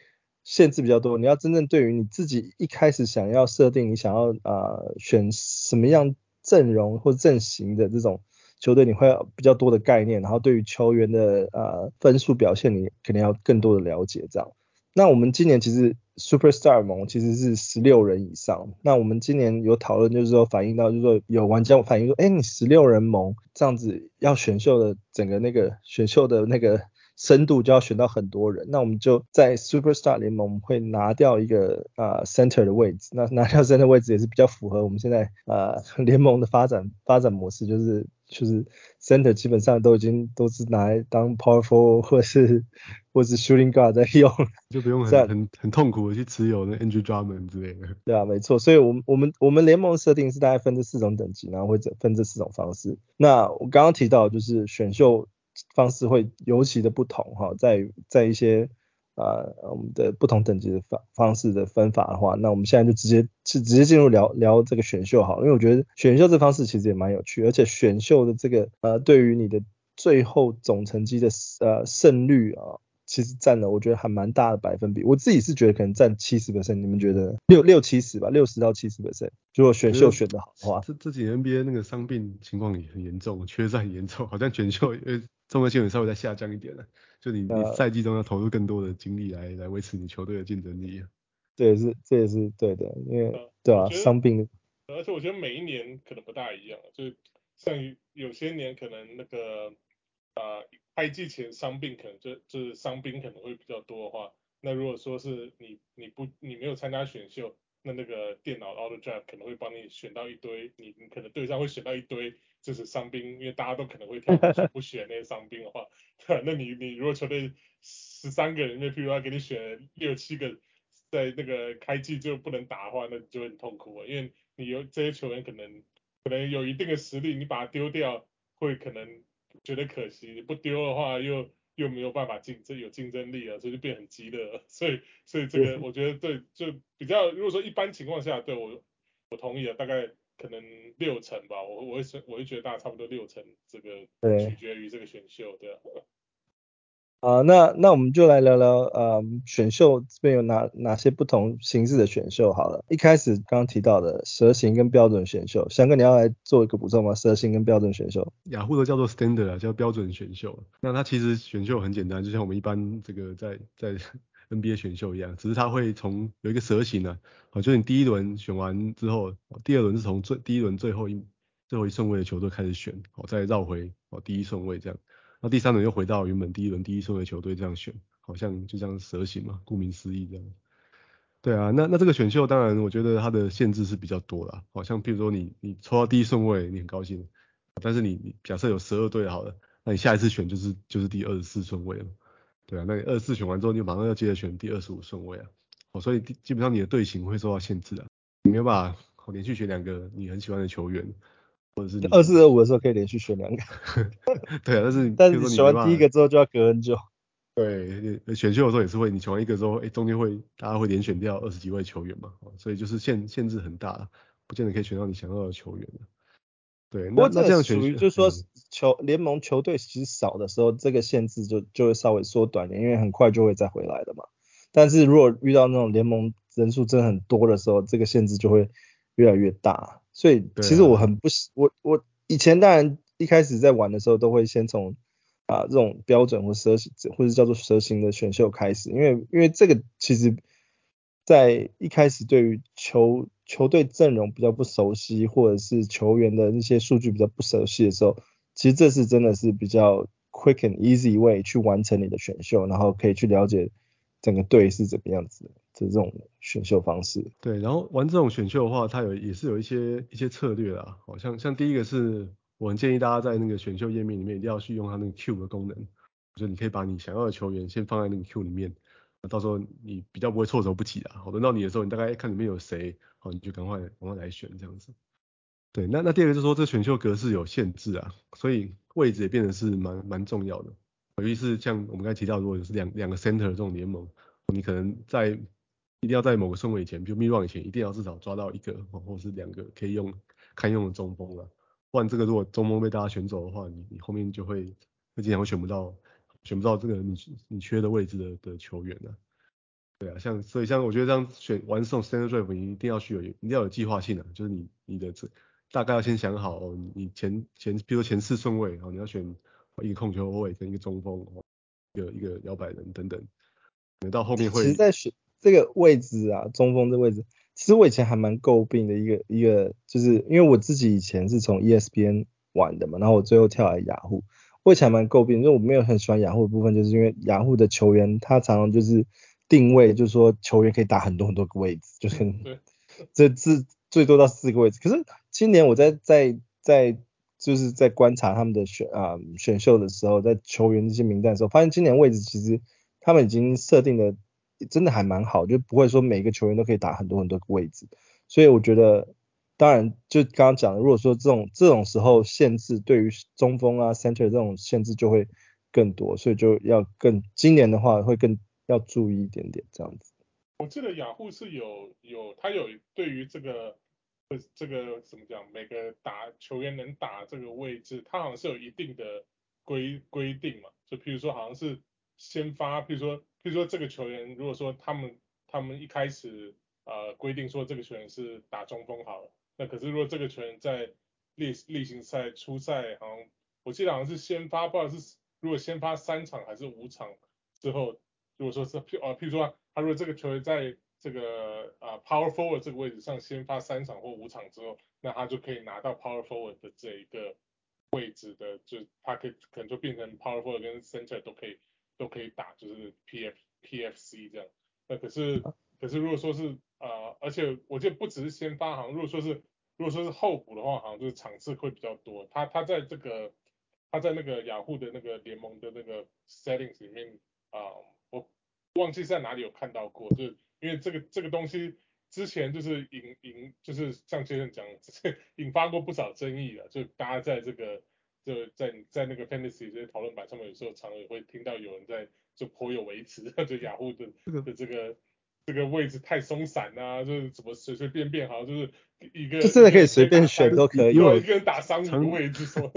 [SPEAKER 1] 限制比较多，你要真正对于你自己一开始想要设定你想要啊、呃、选什么样阵容或阵型的这种球队，你会有比较多的概念，然后对于球员的呃分数表现，你肯定要更多的了解这样。那我们今年其实 Superstar 盟其实是十六人以上。那我们今年有讨论，就是说反映到，就是说有玩家反映说，哎，你十六人盟这样子要选秀的整个那个选秀的那个深度就要选到很多人。那我们就在 Superstar 联盟会拿掉一个啊、呃、Center 的位置。那拿掉 Center 位置也是比较符合我们现在呃 联盟的发展发展模式，就是。就是 center 基本上都已经都是拿来当 power forward 或是 或是 shooting guard 在用，
[SPEAKER 2] 就不用很很很痛苦的去持有那 Andre Drummond 之类的。
[SPEAKER 1] 对啊，没错。所以我们我们我们联盟设定是大概分这四种等级，然后会分这四种方式。那我刚刚提到就是选秀方式会尤其的不同哈，在在一些。啊、呃，我们的不同等级的方方式的分法的话，那我们现在就直接是直接进入聊聊这个选秀好，因为我觉得选秀这方式其实也蛮有趣，而且选秀的这个呃，对于你的最后总成绩的呃胜率啊，其实占了我觉得还蛮大的百分比。我自己是觉得可能占七十 percent，你们觉得六六七十吧，六十到七十 percent。如果选秀选得好的话，
[SPEAKER 2] 这这几年 NBA 那个伤病情况也很严重，缺赛很严重，好像选秀呃综合性也稍微在下降一点了。就你你赛季中要投入更多的精力来来维持你球队的竞争力。
[SPEAKER 1] 这也，是这也是对的，因为对啊，伤病。
[SPEAKER 3] 而且我觉得每一年可能不大一样，就像有些年可能那个啊开季前伤病可能就就是伤兵可能会比较多的话，那如果说是你你不你没有参加选秀，那那个电脑 auto draft 可能会帮你选到一堆，你你可能队上会选到一堆。就是伤兵，因为大家都可能会挑不选那些伤兵的话，那你你如果球队十三个人里面，譬如要给你选六七个，在那个开季就不能打的话，那就很痛苦啊，因为你有这些球员可能可能有一定的实力，你把它丢掉会可能觉得可惜，不丢的话又又没有办法竞争有竞争力啊，所以就变很激烈，所以所以这个我觉得对就比较如果说一般情况下，对我我同意了，大概。可能六成吧，我我会我会觉得大概差不多六成，这个取决于这个选秀，对啊。
[SPEAKER 1] 啊，那那我们就来聊聊，呃，选秀这边有哪哪些不同形式的选秀好了。一开始刚刚提到的蛇形跟标准选秀，翔哥你要来做一个补充吗？蛇形跟标准选秀，
[SPEAKER 2] 雅虎都叫做 standard 啊，叫标准选秀。那它其实选秀很简单，就像我们一般这个在在。NBA 选秀一样，只是它会从有一个蛇形呢，啊，就是你第一轮选完之后，第二轮是从最第一轮最后一最后一顺位的球队开始选，哦，再绕回哦第一顺位这样，那第三轮又回到原本第一轮第一顺位球队这样选，好像就这样蛇形嘛，顾名思义这样。对啊，那那这个选秀当然我觉得它的限制是比较多啦，好像譬如说你你抽到第一顺位你很高兴，但是你你假设有十二队好了，那你下一次选就是就是第二十四顺位了。对啊，那你二十四选完之后，你马上要接着选第二十五顺位啊，哦，所以基本上你的队形会受到限制啊，你没有办法连续选两个你很喜欢的球员，或者是
[SPEAKER 1] 二四二五的时候可以连续选两个，
[SPEAKER 2] 对啊，但是
[SPEAKER 1] 但是你选完第一个之后就要隔很久，
[SPEAKER 2] 对，选秀的时候也是会，你选完一个之后，哎，中间会大家会连选掉二十几位球员嘛，所以就是限限制很大，不见得可以选到你想要的球员。对，那那这样属于
[SPEAKER 1] 就是说球联盟球队其实少的时候，这个限制就就会稍微缩短点，因为很快就会再回来的嘛。但是如果遇到那种联盟人数真的很多的时候，这个限制就会越来越大。所以其实我很不喜，我我以前当然一开始在玩的时候，都会先从啊这种标准或蛇形或者叫做蛇形的选秀开始，因为因为这个其实在一开始对于球。球队阵容比较不熟悉，或者是球员的那些数据比较不熟悉的时候，其实这是真的是比较 quick and easy way 去完成你的选秀，然后可以去了解整个队是怎么样子的这种选秀方式。
[SPEAKER 2] 对，然后玩这种选秀的话，它有也是有一些一些策略啦，好像像第一个是我很建议大家在那个选秀页面里面一定要去用它那个 Q 的功能，就你可以把你想要的球员先放在那个 Q 里面。到时候你比较不会措手不及啊，好，轮到你的时候，你大概看里面有谁，好，你就赶快赶快来选这样子。对，那那第二个就是说，这选秀格式有限制啊，所以位置也变得是蛮蛮重要的。尤其是像我们刚才提到，如果是两两个 center 这种联盟，你可能在一定要在某个顺位以前，比如 mid round 以前，一定要至少抓到一个或者是两个可以用堪用的中锋了。不然这个如果中锋被大家选走的话，你你后面就会会经常会选不到选不到这个你你缺的位置的的球员了。对啊，像所以像我觉得这样选完这种 center draft，你一定要去有一定要有计划性的，就是你你的这。大概要先想好，哦、你前前，比如说前四顺位，然后你要选一个控球后卫跟一个中锋，一个一个摇摆人等等。等到后面会。实，在选
[SPEAKER 1] 这个位置啊，中锋这位置，其实我以前还蛮诟病的一个一个，就是因为我自己以前是从 ESPN 玩的嘛，然后我最后跳来雅虎，我以前还蛮诟病，因为我没有很喜欢雅虎的部分，就是因为雅虎的球员他常常就是定位，就是说球员可以打很多很多个位置，就是 这这最多到四个位置，可是。今年我在在在就是在观察他们的选啊、呃、选秀的时候，在球员这些名单的时候，发现今年位置其实他们已经设定的真的还蛮好，就不会说每个球员都可以打很多很多个位置。所以我觉得，当然就刚刚讲的，如果说这种这种时候限制对于中锋啊 center 这种限制就会更多，所以就要更今年的话会更要注意一点点这样子。
[SPEAKER 3] 我记得雅虎是有有他有对于这个。这个怎么讲？每个打球员能打这个位置，他好像是有一定的规规定嘛。就譬如说，好像是先发，譬如说，譬如说这个球员，如果说他们他们一开始呃规定说这个球员是打中锋好了，那可是如果这个球员在例例行赛初赛，好像我记得好像是先发，不知道是如果先发三场还是五场之后，如果说是譬呃譬如说他如果这个球员在这个啊、power forward 这个位置上先发三场或五场之后，那他就可以拿到 power forward 的这一个位置的，就他可以可能就变成 power forward 跟 center 都可以都可以打，就是 P F P F C 这样。那可是可是如果说是啊、呃，而且我记得不只是先发，好像如果说是如果说是候补的话，好像就是场次会比较多。他他在这个他在那个雅虎的那个联盟的那个 settings 里面啊、呃，我忘记在哪里有看到过，就是。因为这个这个东西之前就是引引就是像先生讲，引发过不少争议的，就大家在这个就在在那个 Fantasy 这些讨论板上面，有时候常常也会听到有人在就颇有微词，就雅虎的的这个这个位置太松散啊，就是怎么随随便便好像就是一个就
[SPEAKER 1] 真的可以随便选都可以，
[SPEAKER 3] 因为一个人打三五个位置说，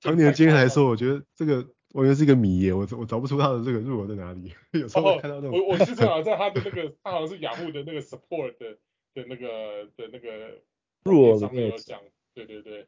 [SPEAKER 2] 常年经验来说，我觉得这个。我觉得是一个谜耶，我我找不出他的这个入口在哪里。有时候看到那种，
[SPEAKER 3] 我我是正好在他的那个，他好像是雅虎的那个 support 的的那个的那个
[SPEAKER 1] 入口
[SPEAKER 3] 上面有讲，对对对。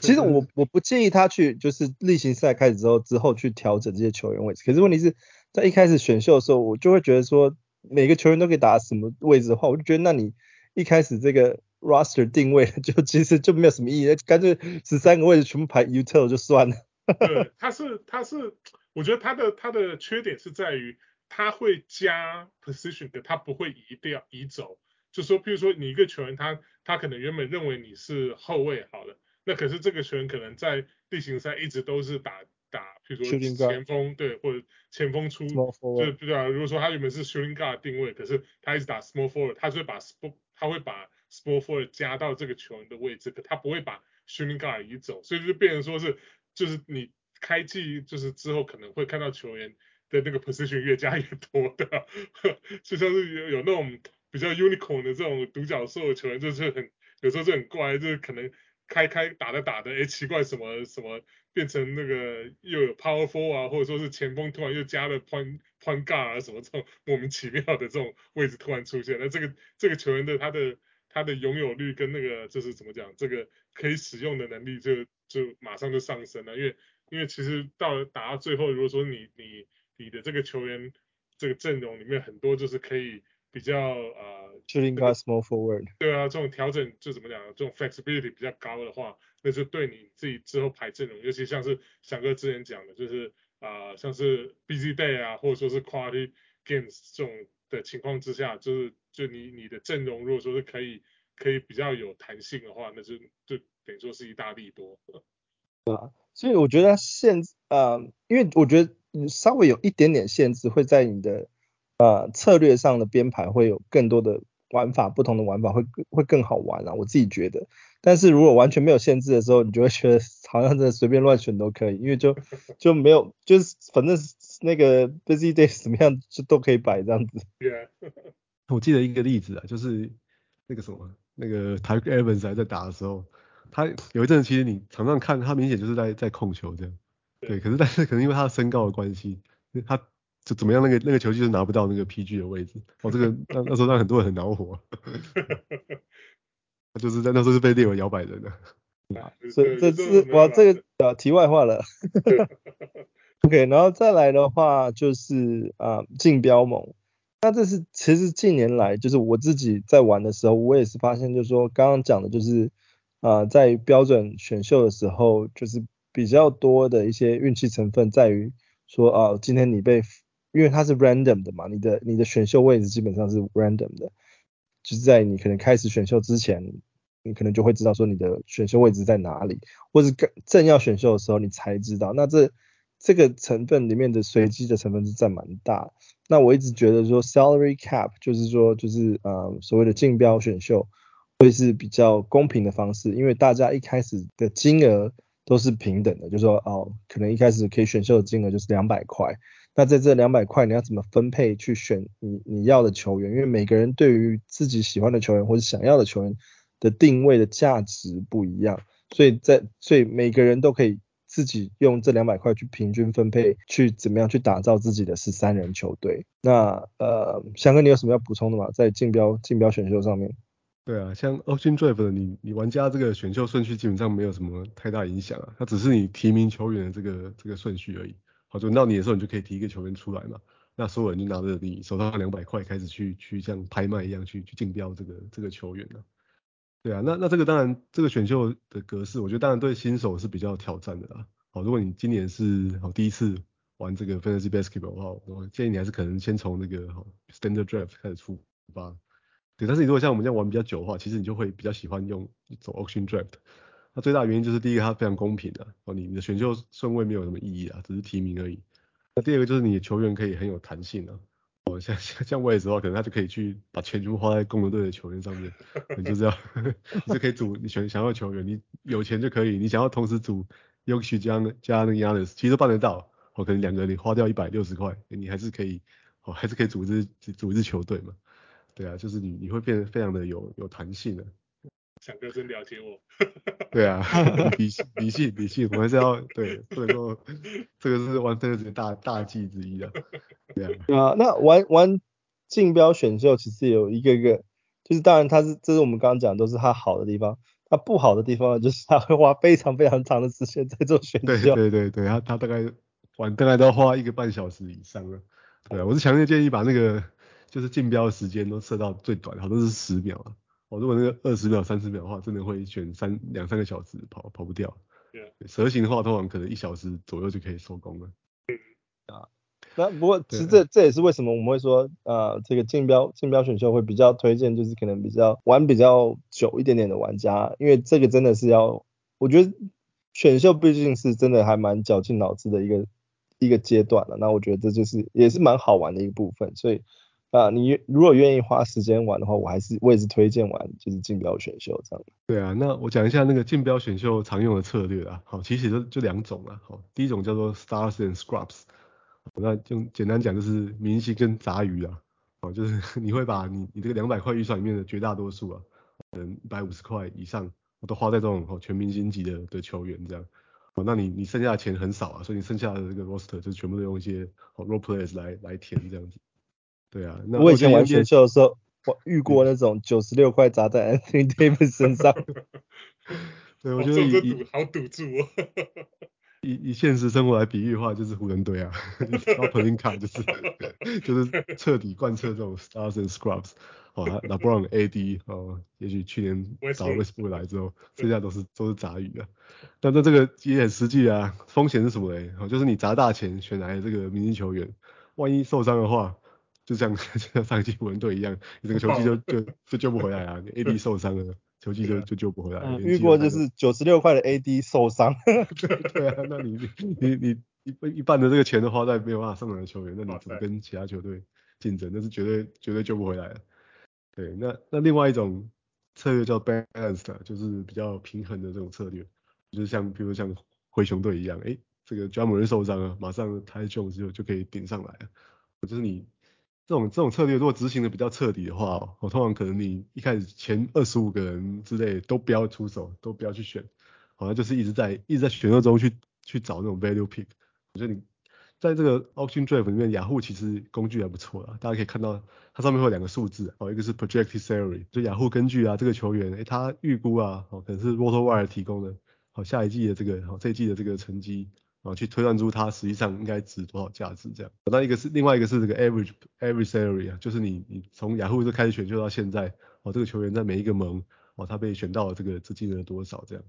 [SPEAKER 1] 其实我 我不建议他去，就是例行赛开始之后之后去调整这些球员位置。可是问题是在一开始选秀的时候，我就会觉得说每个球员都可以打什么位置的话，我就觉得那你一开始这个 roster 定位就其实就没有什么意义，干脆十三个位置全部排 util 就算了。
[SPEAKER 3] 对，他是他是，我觉得他的他的缺点是在于他会加 position 的，他不会移掉移走。就说，譬如说你一个球员他，他他可能原本认为你是后卫好了，那可是这个球员可能在例行赛一直都是打打，比如说前锋对，或者前锋出，就对啊。如果说他原本是 shooting guard 定位，可是他一直打 small forward，他就会把 small 他会把 small forward 加到这个球员的位置，可他不会把 shooting guard 移走，所以就变成说是。就是你开季就是之后可能会看到球员的那个 position 越加越多的，就像是有有那种比较 unicorn 的这种独角兽的球员，就是很有时候就很怪，就是可能开开打着打着，哎奇怪什么什么变成那个又有 powerful 啊，或者说是前锋突然又加了 point point guard 啊什么这种莫名其妙的这种位置突然出现，那这个这个球员的他的他的拥有率跟那个就是怎么讲，这个可以使用的能力就。就马上就上升了，因为因为其实到了打到最后，如果说你你你的这个球员这个阵容里面很多就是可以比较呃
[SPEAKER 1] ，shooting guard small forward，
[SPEAKER 3] 对啊，这种调整就怎么讲，这种 flexibility 比较高的话，那就对你自己之后排阵容，尤其像是翔哥之前讲的，就是啊、呃，像是 busy day 啊，或者说是 quality games 这种的情况之下，就是就你你的阵容如果说是可以可以比较有弹性的话，那就就。等于说是一大利多，
[SPEAKER 1] 对啊，所以我觉得限呃，因为我觉得稍微有一点点限制，会在你的呃策略上的编排会有更多的玩法，不同的玩法会会更好玩啊，我自己觉得。但是如果完全没有限制的时候，你就会觉得 好像真的随便乱选都可以，因为就 就没有就是反正那个 busy day 怎么样就都可以摆这样子。
[SPEAKER 3] Yeah.
[SPEAKER 2] 我记得一个例子啊，就是那个什么那个 Tyreke Evans 还在打的时候，他有一阵其实你场上看他明显就是在在控球这样，对，可是但是可能因为他的身高的关系，他就怎么样那个那个球就是拿不到那个 PG 的位置，哦这个那那时候让很多人很恼火。就是在那时候是被列为摇摆人的，
[SPEAKER 1] 所以这是哇这个啊题外话了，OK，然后再来的话就是啊竞标盟，那这是其实近年来就是我自己在玩的时候，我也是发现就是说刚刚讲的就是啊、呃、在标准选秀的时候，就是比较多的一些运气成分在于说啊、呃、今天你被因为它是 random 的嘛，你的你的选秀位置基本上是 random 的。就是在你可能开始选秀之前，你可能就会知道说你的选秀位置在哪里，或是正要选秀的时候你才知道。那这这个成分里面的随机的成分是占蛮大。那我一直觉得说 salary cap 就是说就是呃所谓的竞标选秀会是比较公平的方式，因为大家一开始的金额都是平等的，就是说哦可能一开始可以选秀的金额就是两百块。那在这两百块，你要怎么分配去选你你要的球员？因为每个人对于自己喜欢的球员或者想要的球员的定位的价值不一样，所以在所以每个人都可以自己用这两百块去平均分配，去怎么样去打造自己的十三人球队。那呃，翔哥你有什么要补充的吗？在竞标竞标选秀上面？
[SPEAKER 2] 对啊，像 Ocean drive 的你你玩家这个选秀顺序基本上没有什么太大影响啊，它只是你提名球员的这个这个顺序而已。好，轮到你的时候，你就可以提一个球员出来嘛。那所有人就拿着你手上两百块，开始去去像拍卖一样去去竞标这个这个球员了。对啊，那那这个当然这个选秀的格式，我觉得当然对新手是比较挑战的啦。好，如果你今年是好第一次玩这个 Fantasy Basketball 的话，我建议你还是可能先从那个 Standard Draft 开始出发。对，但是你如果像我们这样玩比较久的话，其实你就会比较喜欢用走 Auction Draft。那最大原因就是第一个它非常公平的哦，你你的选秀顺位没有什么意义啊，只是提名而已。那第二个就是你的球员可以很有弹性啊，哦像像像我也的话，可能他就可以去把钱全部花在公牛队的球员上面，你就这样，你就可以组你选想要球员，你有钱就可以，你想要同时组 Jokic 加加那个 Giannis 其实办得到，哦可能两个人你花掉一百六十块，你还是可以哦还是可以组织组一支球队嘛，对啊，就是你你会变得非常的有有弹性的。
[SPEAKER 3] 翔哥真了解我。
[SPEAKER 2] 对啊，理性理性理性，我们是要对，不能够，这个是玩这个大大忌之一啊。对啊。
[SPEAKER 1] 啊，那玩玩竞标选秀其实有一个一个，就是当然它是这是我们刚刚讲都是它好的地方，它不好的地方就是它会花非常非常长的时间在做选秀。
[SPEAKER 2] 对对对对，它它大概玩大概都要花一个半小时以上了。对啊，我是强烈建议把那个就是竞标的时间都设到最短，好多是十秒啊。哦，如果那个二十秒、三十秒的话，真的会选三两三个小时跑跑不掉。对，蛇形的话，通常可能一小时左右就可以收工了。
[SPEAKER 1] 啊，那不过其实这这也是为什么我们会说，呃，这个竞标竞标选秀会比较推荐，就是可能比较玩比较久一点点的玩家，因为这个真的是要，我觉得选秀毕竟是真的还蛮绞尽脑汁的一个一个阶段了。那我觉得这就是也是蛮好玩的一个部分，所以。啊，你如果愿意花时间玩的话，我还是我也是推荐玩就是竞标选秀这样。
[SPEAKER 2] 对啊，那我讲一下那个竞标选秀常用的策略啊。好，其实就就两种啊。好，第一种叫做 Stars and Scrubs，那就简单讲就是明星跟杂鱼啊。好，就是 你会把你你这个两百块预算里面的绝大多数啊，可能一百五十块以上，我都花在这种哦全明星级的的球员这样。哦，那你你剩下的钱很少啊，所以你剩下的这个 roster 就全部都用一些哦 role players 来来填这样子。对啊，那
[SPEAKER 1] 我以前玩选秀的时候，我遇过那种九十六块砸在 Anthony Davis 身上。
[SPEAKER 2] 对，我觉得以
[SPEAKER 3] 赌好赌注哦。
[SPEAKER 2] 以以现实生活来比喻的话，就是湖人队啊，然后 Pelinka 就是 就是彻底贯彻这种 Stars and Scrubs。哦，LeBron AD 哦，也许去年找 Westbrook 来之后，剩下都是都是杂鱼啊。但这这个也很实际啊，风险是什么嘞？哦，就是你砸大钱选来的这个明星球员，万一受伤的话。就像 像上一季湖人队一样，你这个球季就就就救不回来啊！你 AD 受伤了，球季就就救不回来。
[SPEAKER 1] 嗯、遇过就是九十六块的 AD 受伤。
[SPEAKER 2] 对对啊，那你你你一一半的这个钱都花在没有办法上场的球员，那你怎么跟其他球队竞争？那是绝对绝对救不回来了。对，那那另外一种策略叫 balanced，就是比较平衡的这种策略，就是像比如像灰熊队一样，哎，这个 Ja Morant 受伤了，马上 Tyus Jones 就就可以顶上来了，就是你。这种这种策略如果执行的比较彻底的话，我通常可能你一开始前二十五个人之类都不要出手，都不要去选，好像就是一直在一直在选秀中去去找那种 value pick。我觉得你在这个 auction draft 里面，雅虎其实工具还不错啦，大家可以看到它上面会有两个数字，哦，一个是 projected salary，就雅虎根据啊这个球员，诶，他预估啊，哦，可能是 RotoWire 提供的，好下一季的这个好这一季的这个成绩。啊，去推断出它实际上应该值多少价值这样。那一个是另外一个是这个 average average salary 啊，就是你你从雅虎就开始选秀到现在，哦，这个球员在每一个盟，哦，他被选到了这个这金额多少这样。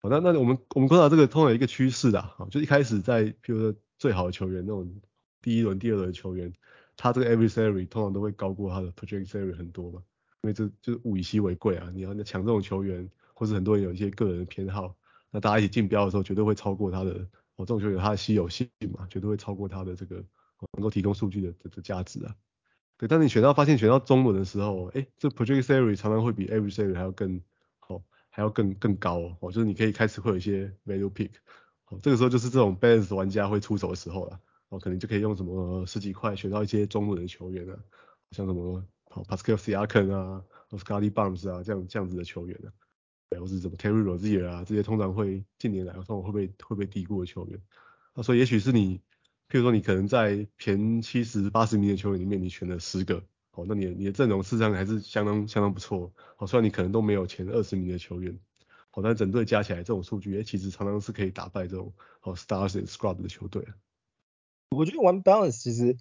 [SPEAKER 2] 好，那那我们我们观察这个通常有一个趋势的，啊，就一开始在譬如说最好的球员那种第一轮、第二轮的球员，他这个 average salary 通常都会高过他的 project salary 很多嘛，因为这就是物以稀为贵啊，你要抢这种球员，或是很多人有一些个人的偏好，那大家一起竞标的时候绝对会超过他的。这种球员它的稀有性嘛，绝对会超过它的这个能够提供数据的这个价值啊。对，但你选到发现选到中轮的时候，哎，这 project salary 常常会比 average salary 还要更好，哦，还要更更高哦。就是你可以开始会有一些 value pick，哦，这个时候就是这种 balance 玩家会出手的时候了。哦，可能就可以用什么十几块选到一些中轮的球员啊，像什么好 Pascal Siakam 啊，或 Scottie Barnes 啊这样这样子的球员啊。或是什么 Terry Rozier 啊，这些通常会近年来通常会被会被低估的球员，那所以也许是你，譬如说你可能在前七十八十名的球员里面，你选了十个，哦，那你你的阵容事实上还是相当相当不错，哦，虽然你可能都没有前二十名的球员，哦，但整队加起来这种数据，哎，其实常常是可以打败这种哦 Stars and Scrubs 的球队。
[SPEAKER 1] 我觉得玩 Balance 其实。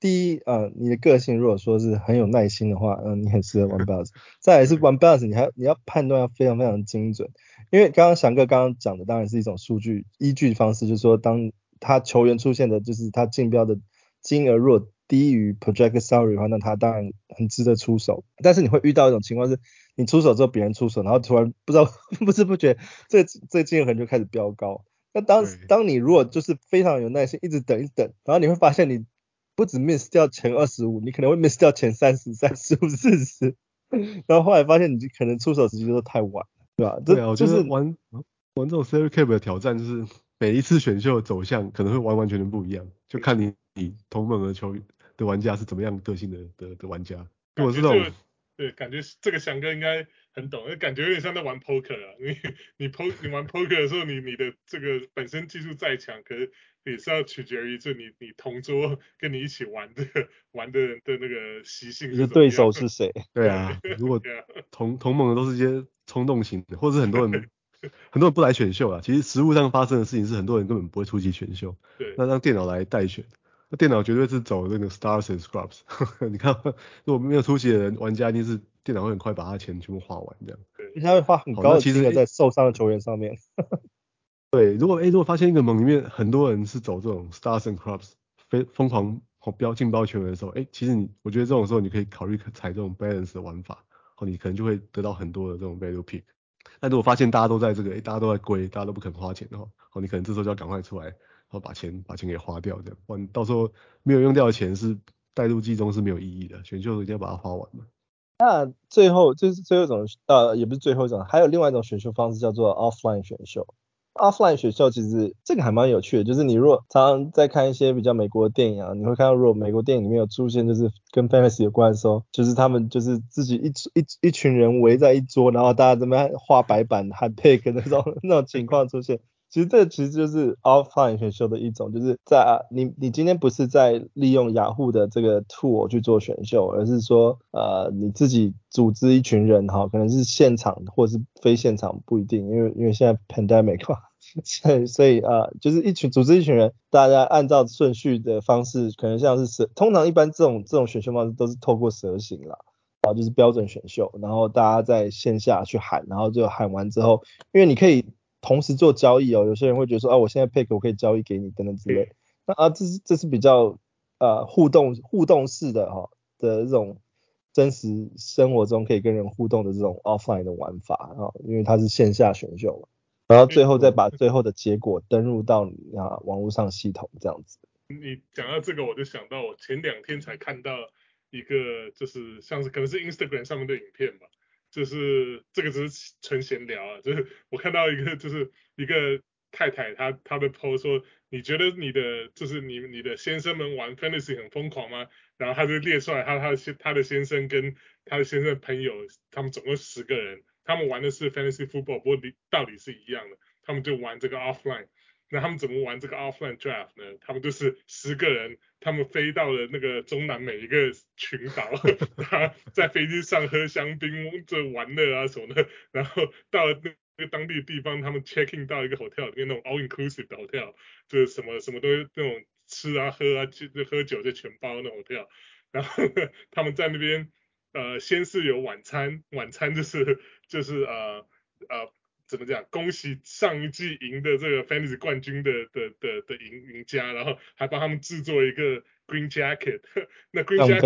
[SPEAKER 1] 第一，呃，你的个性如果说是很有耐心的话，嗯、呃，你很适合玩 balance。再来是玩 balance，你还你要判断要非常非常精准，因为刚刚翔哥刚刚讲的当然是一种数据依据方式，就是说当他球员出现的就是他竞标的金额若低于 projected salary 的话，那他当然很值得出手。但是你会遇到一种情况是，你出手之后别人出手，然后突然不知道 不知不觉这这金额可能就开始飙高。那当当你如果就是非常有耐心，一直等一等，然后你会发现你。不止 miss 掉前二十五，你可能会 miss 掉前三十、三十五、四十，然后后来发现你可能出手时机都太晚，对吧？
[SPEAKER 2] 对啊，我就是玩玩这种 salary cap 的挑战，就是每一次选秀的走向可能会完完全全不一样，就看你你同盟的球的玩家是怎么样个性的的的玩家。如果是这种，
[SPEAKER 3] 对，感觉这个翔哥应该很懂，感觉有点像在玩 poker 啊。你你 po 你玩 poker 的时候，你你的这个本身技术再强，可是。也是要取决于就你你同桌跟你一起玩的玩的人的那个习性，
[SPEAKER 1] 你的对手是谁？
[SPEAKER 2] 对啊，如果同同盟的都是一些冲动型的，或者是很多人很多人不来选秀啊。其实实物上发生的事情是很多人根本不会出席选秀，
[SPEAKER 3] 对，
[SPEAKER 2] 那让电脑来代选，那电脑绝对是走那个 stars and scrubs。你看，如果没有出席的人，玩家一定是电脑会很快把他钱全部花完这样。
[SPEAKER 1] 对，他会花很高的金额在受伤的球员上面。
[SPEAKER 2] 对，如果哎，如果发现一个盟里面很多人是走这种 stars and clubs 非疯狂好标竞标球员的时候，哎，其实你我觉得这种时候你可以考虑采这种 balance 的玩法，哦，你可能就会得到很多的这种 value pick。但如果发现大家都在这个，哎，大家都在归，大家都不肯花钱的话，哦，你可能这时候就要赶快出来，然后把钱把钱给花掉，这样，不然到时候没有用掉的钱是带入季中是没有意义的，选秀一定要把它花完嘛。
[SPEAKER 1] 那最后就是最后一种，呃，也不是最后一种，还有另外一种选秀方式叫做 offline 选秀。Offline 选秀其实这个还蛮有趣的，就是你如果常常在看一些比较美国的电影啊，你会看到如果美国电影里面有出现就是跟 fantasy 有关的时候，就是他们就是自己一一一群人围在一桌，然后大家这边画白板喊 pick 那种那种情况出现。其实这其实就是 offline 选秀的一种，就是在啊你你今天不是在利用雅虎的这个 tool 去做选秀，而是说呃你自己组织一群人哈，可能是现场或是非现场不一定，因为因为现在 pandemic 嘛，所以所以呃就是一群组织一群人，大家按照顺序的方式，可能像是蛇，通常一般这种这种选秀方式都是透过蛇形啦，然后就是标准选秀，然后大家在线下去喊，然后就喊完之后，因为你可以。同时做交易哦，有些人会觉得说啊，我现在 pick 我可以交易给你等等之类。那啊，这是这是比较呃互动互动式的哈、哦、的这种真实生活中可以跟人互动的这种 offline 的玩法啊、哦，因为它是线下选秀嘛，然后最后再把最后的结果登入到你啊网络上系统这样子。
[SPEAKER 3] 你讲到这个，我就想到我前两天才看到一个就是像是可能是 Instagram 上面的影片吧。就是这个只是纯闲聊啊，就是我看到一个就是一个太太她她的 post 说，你觉得你的就是你你的先生们玩 fantasy 很疯狂吗？然后他就列出来他他的先他的先生跟他的先生的朋友，他们总共十个人，他们玩的是 fantasy football，不过道理是一样的，他们就玩这个 offline。那他们怎么玩这个 offline draft 呢？他们就是十个人，他们飞到了那个中南美一个群岛，他在飞机上喝香槟、这玩乐啊什么的，然后到了那个当地地方，他们 check in 到一个 hotel 里面那种 all inclusive 的 hotel，就是什么什么都那种吃啊喝啊就喝酒就全包那种 hotel，然后他们在那边呃先是有晚餐，晚餐就是就是呃呃。怎么讲？恭喜上一季赢的这个 Fantasy 冠军的的的的赢赢家，然后还帮他们制作一个 Green Jacket。那 Green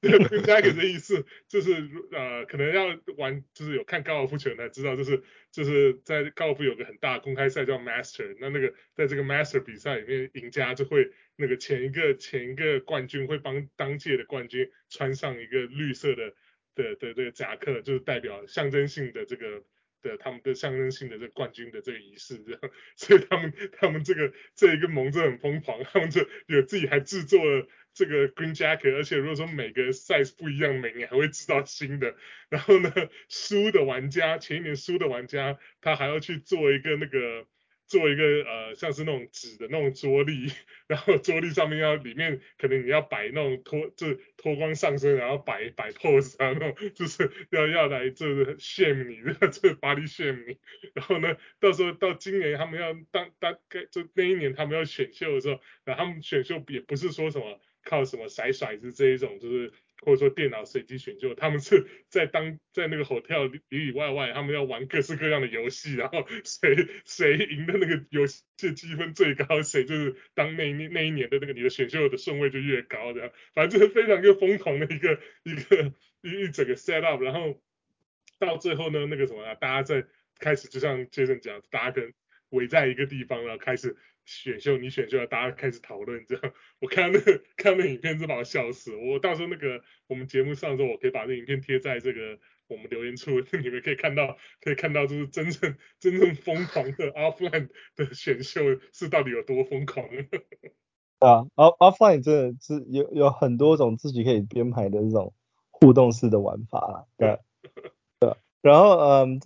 [SPEAKER 3] Jacket，Green Jacket 的意思就是呃，可能要玩，就是有看高尔夫球才知道，就是就是在高尔夫有个很大的公开赛叫 Master，那那个在这个 Master 比赛里面，赢家就会那个前一个前一个冠军会帮当届的冠军穿上一个绿色的的的这个夹克，就是代表象征性的这个。的他们的象征性的这冠军的这个仪式，这样，所以他们他们这个这一个盟就很疯狂，他们就有自己还制作了这个 Green Jacket，而且如果说每个 size 不一样，每年还会制造新的。然后呢，输的玩家，前一年输的玩家，他还要去做一个那个。做一个呃像是那种纸的那种桌历，然后桌历上面要里面可能你要摆那种脱就是脱光上身，然后摆摆 pose 啊那种，就是要要来就是 shame 你，这个 body shame 你。然后呢，到时候到今年他们要当大概就那一年他们要选秀的时候，然后他们选秀也不是说什么靠什么骰骰子这一种，就是。或者说电脑随机选秀，他们是在当在那个 hotel 里里外外，他们要玩各式各样的游戏，然后谁谁赢的那个游戏积分最高，谁就是当那一那一年的那个你的选秀的顺位就越高，这样，反正就是非常一个疯狂的一个一个一一整个 set up，然后到最后呢，那个什么啊，大家在开始就像 Jason 讲，大家跟围在一个地方，然后开始。选秀，你选秀了，大家开始讨论这样。我看那个看那影片，真把我笑死。我到时候那个我们节目上的时候，我可以把那影片贴在这个我们留言处，你们可以看到，可以看到就是真正真正疯狂的 offline 的选秀是到底有多疯狂。
[SPEAKER 1] 啊，off offline 真的是有有很多种自己可以编排的这种互动式的玩法啦。对，对。然后嗯，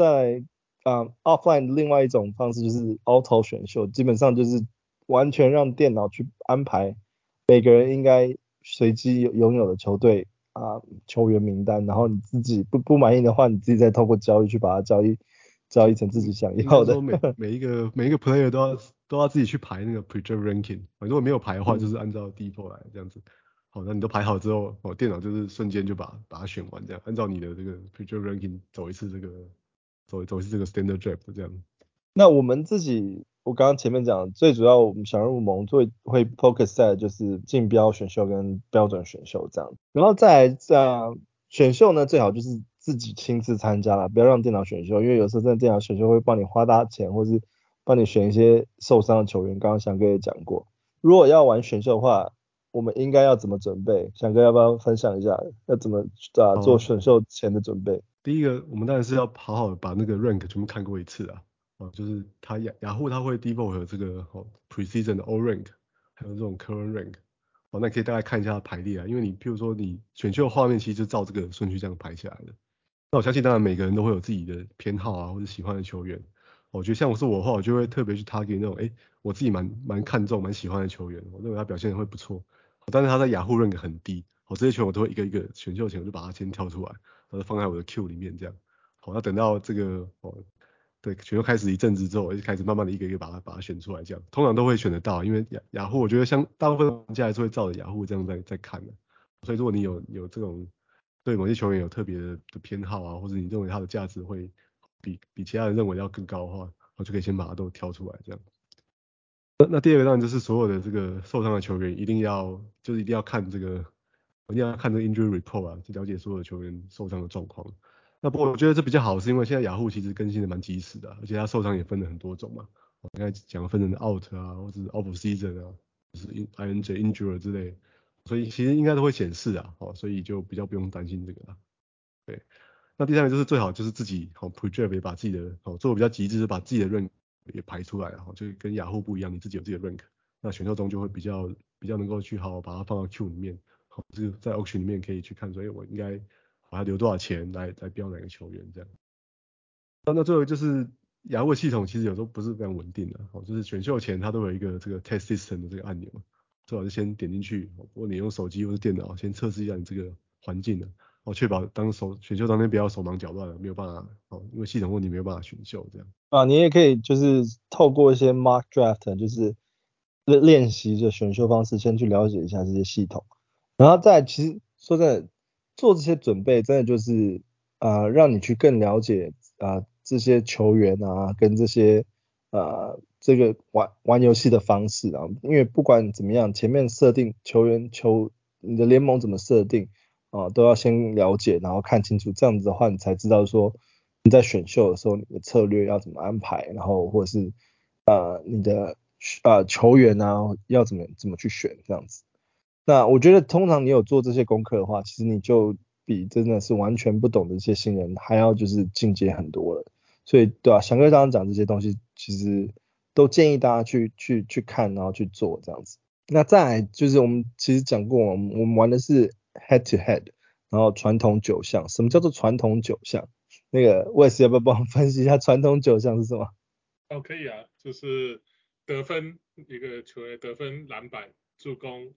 [SPEAKER 1] 在嗯、um,，offline 另外一种方式就是 auto 选秀，基本上就是完全让电脑去安排每个人应该随机拥有的球队啊、uh, 球员名单，然后你自己不不满意的话，你自己再透过交易去把它交易交易成自己想要的。
[SPEAKER 2] 每每一个每一个 player 都要都要自己去排那个 project ranking，如果没有排的话，就是按照 default 来这样子。好，那你都排好之后，哦，电脑就是瞬间就把把它选完这样，按照你的这个 project ranking 走一次这个。走走是这个 standard draft 这样。
[SPEAKER 1] 那我们自己，我刚刚前面讲，最主要我们小人物盟最会 focus 在就是竞标选秀跟标准选秀这样。然后再来这样选秀呢，最好就是自己亲自参加了，不要让电脑选秀，因为有时候真的电脑选秀会帮你花大钱，或是帮你选一些受伤的球员。刚刚翔哥也讲过，如果要玩选秀的话，我们应该要怎么准备？翔哥要不要分享一下，要怎么啊做选秀前的准备？
[SPEAKER 2] 第一个，我们当然是要好好把那个 rank 全部看过一次啊，哦，就是它雅雅虎它会 default 这个哦 preseason 的 all rank，还有这种 current rank，哦，那可以大概看一下排列啊，因为你譬如说你选秀画面其实就照这个顺序这样排下来的，那我相信当然每个人都会有自己的偏好啊，或者喜欢的球员，我觉得像我是我的话，我就会特别去 target 那种，哎，我自己蛮蛮看重蛮喜欢的球员，我认为他表现会不错，但是他在雅虎 rank 很低，哦，这些球员我都会一个一个选秀前我就把它先挑出来。放在我的 Q 里面这样，好，那等到这个哦，对，选秀开始一阵子之后，我就开始慢慢的一个一个把它把它选出来，这样通常都会选得到，因为雅雅虎我觉得像大部分玩家还是会照着雅虎这样在在看的，所以如果你有有这种对某些球员有特别的的偏好啊，或者你认为他的价值会比比其他人认为要更高的话，我就可以先把它都挑出来这样。那那第二个当然就是所有的这个受伤的球员一定要就是一定要看这个。我一定要看这个 injury report 啊，去了解所有的球员受伤的状况。那不过我觉得这比较好，是因为现在雅虎其实更新的蛮及时的，而且它受伤也分了很多种嘛。我刚才讲分成 out 啊，或者是 off season 啊，就是 INJ injury 之类，所以其实应该都会显示啊，哦，所以就比较不用担心这个啦。对，那第三个就是最好就是自己好 project 也把自己的好做的比较极致，把自己的 rank 也排出来，好就跟雅虎不一样，你自己有自己的 rank，那选秀中就会比较比较能够去好好把它放到 Q 里面，就是在 auction 里面可以去看，所以我应该把它留多少钱来来标哪个球员这样。那那最后就是雅虎系统其实有时候不是非常稳定的，好就是选秀前它都有一个这个 test system 的这个按钮，最好是先点进去，如果你用手机或者电脑先测试一下你这个环境的。哦，确保当手选秀当天不要手忙脚乱了，没有办法哦，因为系统问题没有办法选秀这样。
[SPEAKER 1] 啊，你也可以就是透过一些 mock draft，就是练习着选秀方式，先去了解一下这些系统，然后再其实说真的，做这些准备真的就是呃让你去更了解啊、这些球员啊跟这些呃这个玩玩游戏的方式啊，因为不管怎么样，前面设定球员球你的联盟怎么设定。啊，都要先了解，然后看清楚，这样子的话，你才知道说你在选秀的时候，你的策略要怎么安排，然后或者是呃你的呃球员啊要怎么怎么去选这样子。那我觉得通常你有做这些功课的话，其实你就比真的是完全不懂的一些新人还要就是进阶很多了。所以对啊，翔哥刚刚讲这些东西，其实都建议大家去去去看，然后去做这样子。那再来就是我们其实讲过，我们我们玩的是。Head to head，然后传统九项，什么叫做传统九项？那个 Wes 要不要帮我分析一下传统九项是什么？
[SPEAKER 3] 哦，可以啊，就是得分一个球员得分、篮板、助攻、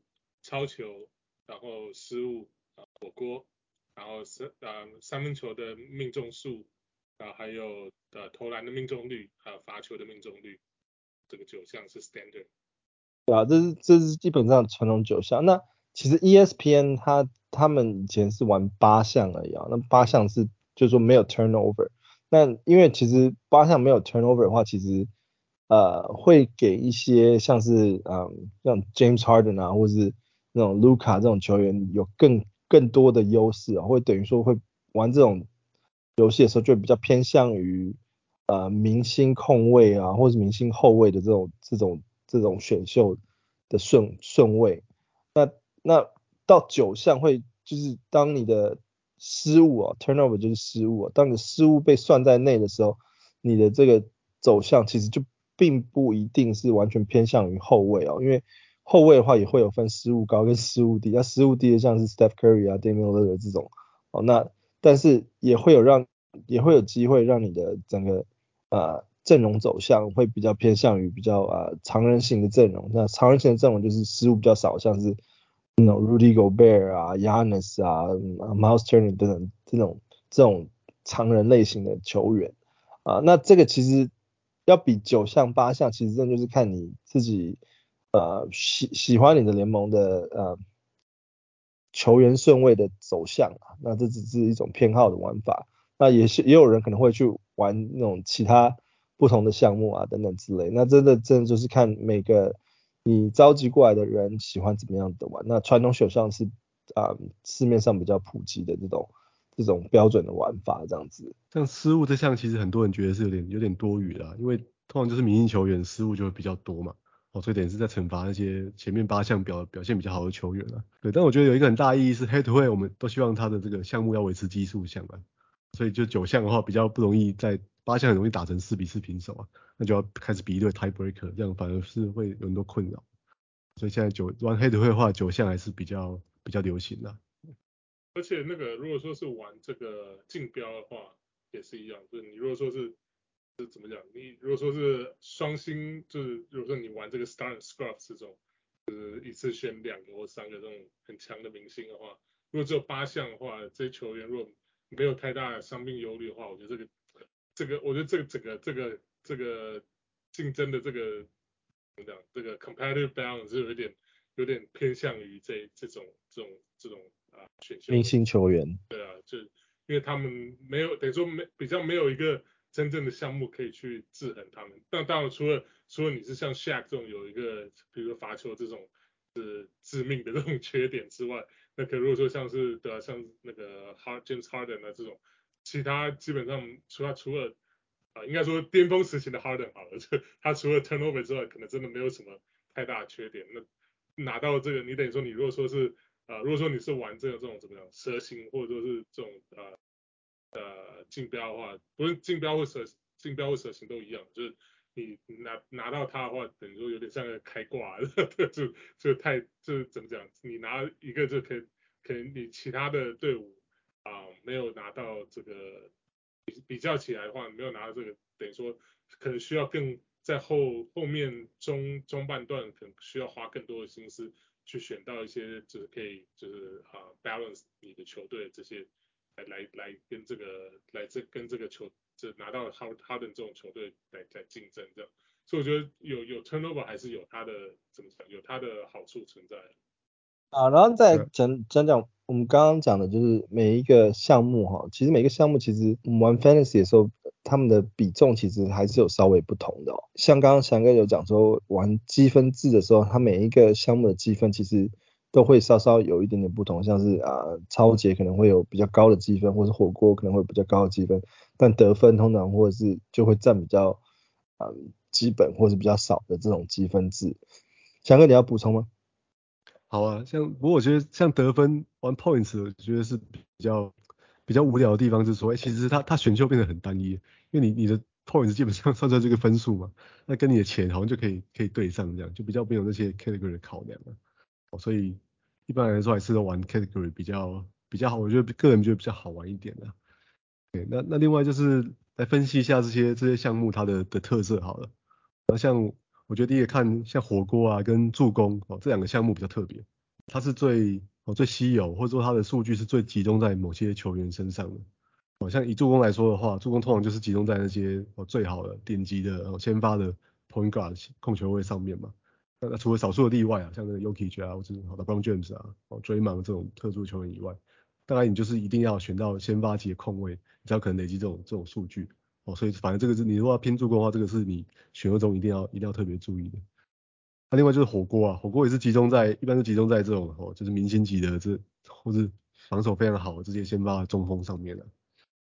[SPEAKER 3] 超球，然后失误火锅，然后三呃三分球的命中数啊，还有呃投篮的命中率，还有罚球的命中率，这个九项是 standard。
[SPEAKER 1] 对啊，这是这是基本上传统九项。那其实 ESPN 它他们以前是玩八项而已啊，那八项是就是说没有 turnover。那因为其实八项没有 turnover 的话，其实呃会给一些像是嗯像 James Harden 啊，或是那种 Luka 这种球员有更更多的优势啊，会等于说会玩这种游戏的时候就比较偏向于呃明星控卫啊，或是明星后卫的这种这种这种选秀的顺顺位。那那到九项会就是当你的失误啊，turnover 就是失误啊，当你的失误被算在内的时候，你的这个走向其实就并不一定是完全偏向于后卫啊，因为后卫的话也会有分失误高跟失误低，那失误低的像是 Steph Curry 啊，Damian Lillard 这种，哦，那但是也会有让也会有机会让你的整个呃阵容走向会比较偏向于比较呃常人型的阵容，那常人型的阵容就是失误比较少，像是。那种 Rudy Gobert 啊，Giannis 啊，Miles Turner 等等这种这种常人类型的球员啊，那这个其实要比九项八项，其实真的就是看你自己呃喜喜欢你的联盟的呃球员顺位的走向啊，那这只是一种偏好的玩法，那也是也有人可能会去玩那种其他不同的项目啊等等之类，那真的真的就是看每个。你召集过来的人喜欢怎么样的玩？那传统选项是啊、市面上比较普及的这种这种标准的玩法，这样子。
[SPEAKER 2] 像失误这项，其实很多人觉得是有点有点多余的，因为通常就是明星球员失误就会比较多嘛，哦，所以等于是在惩罚那些前面八项表表现比较好的球员了。对，但我觉得有一个很大意义是，head to head 我们都希望他的这个项目要维持奇数项啊，所以就九项的话比较不容易在。八项很容易打成四比四平手啊，那就要开始比一对 tie breaker，这样反而是会有很多困扰。所以现在九玩 head to head 的话，九项还是比较比较流行的。
[SPEAKER 3] 而且那个如果说是玩这个竞标的话，也是一样，就是你如果说是是怎么讲，你如果说是双星，就是如果说你玩这个 star and scrub 这种，就是一次选两个或三个这种很强的明星的话，如果只有八项的话，这些球员如果没有太大的伤病忧虑的话，我觉得这个。这个我觉得这个整个这个这个竞争的这个怎么讲？这个 competitive balance 是有一点有点偏向于这这种这种这种啊选秀
[SPEAKER 1] 明星球员。对
[SPEAKER 3] 啊，就因为他们没有等于说没比较没有一个真正的项目可以去制衡他们。但当然除了除了你是像 Shaq 这种有一个比如说罚球这种是致命的这种缺点之外，那可如果说像是对啊像那个 Hard James Harden 啊这种。其他基本上除了除了啊、应该说巅峰时期的 Harden 好了，就他除了 turnover 之外，可能真的没有什么太大的缺点。那拿到这个，你等于说你如果说是啊、呃，如果说你是玩这个这种怎么样蛇形，或者说是这种啊呃呃竞标的话，不论竞标或者竞标或者行都一样，就是你拿拿到它的话，等于说有点像个开挂，就就太就怎么讲，你拿一个就可以，可能你其他的队伍啊、没有拿到这个比比较起来的话，没有拿到这个，等于说可能需要更在后后面中中半段可能需要花更多的心思。去选到一些就是可以就是啊、balance 你的球队这些来来来跟这个来这跟这个球就拿到哈哈登这种球队来来竞争这样，所以我觉得有有 turnover 还是有它的怎么讲有它的好处存在。
[SPEAKER 1] 啊，然后再讲讲讲我们刚刚讲的就是每一个项目哈，其实每个项目其实我们玩 fantasy 的时候。他们的比重其实还是有稍微不同的哦，像刚刚翔哥有讲说玩积分制的时候，他每一个项目的积分其实都会稍稍有一点点不同，像是啊抄截可能会有比较高的积分，或是火锅可能会有比较高的积分，但得分通常或者是就会占比较啊基本或是比较少的这种积分制。翔哥你要补充吗？
[SPEAKER 2] 好啊，像不过我觉得像得分玩 points，我觉得是比较比较无聊的地方，就是说，欸、其实它它选秀变得很单一。因为你你的 points 基本上算出来这个分数嘛，那跟你的钱好像就可以可以对上这样，就比较没有那些 category 的考量了。所以一般来说还是都玩 category 比较比较好，我觉得个人觉得比较好玩一点的。对，那那另外就是来分析一下这些这些项目它的的特色好了。那像我觉得第一个看像火锅啊跟助攻哦这两个项目比较特别，它是最哦最稀有，或者说它的数据是最集中在某些球员身上的。哦，像以助攻来说的话，助攻通常就是集中在那些哦最好的顶级的哦先发的 point guard 控球位上面嘛。那除了少数的例外啊，像那个 Jokic 啊，或者好的 LeBron James 啊，哦追芒这种特殊球员以外，大概你就是一定要选到先发级的控位，你才有可能累积这种这种数据。哦，所以反正这个是你如果要拼助攻的话，这个是你选秀中一定要一定要特别注意的。那、另外就是火锅啊，火锅也是集中在一般是集中在这种哦就是明星级的这或是防守非常好的这些先发中锋上面的、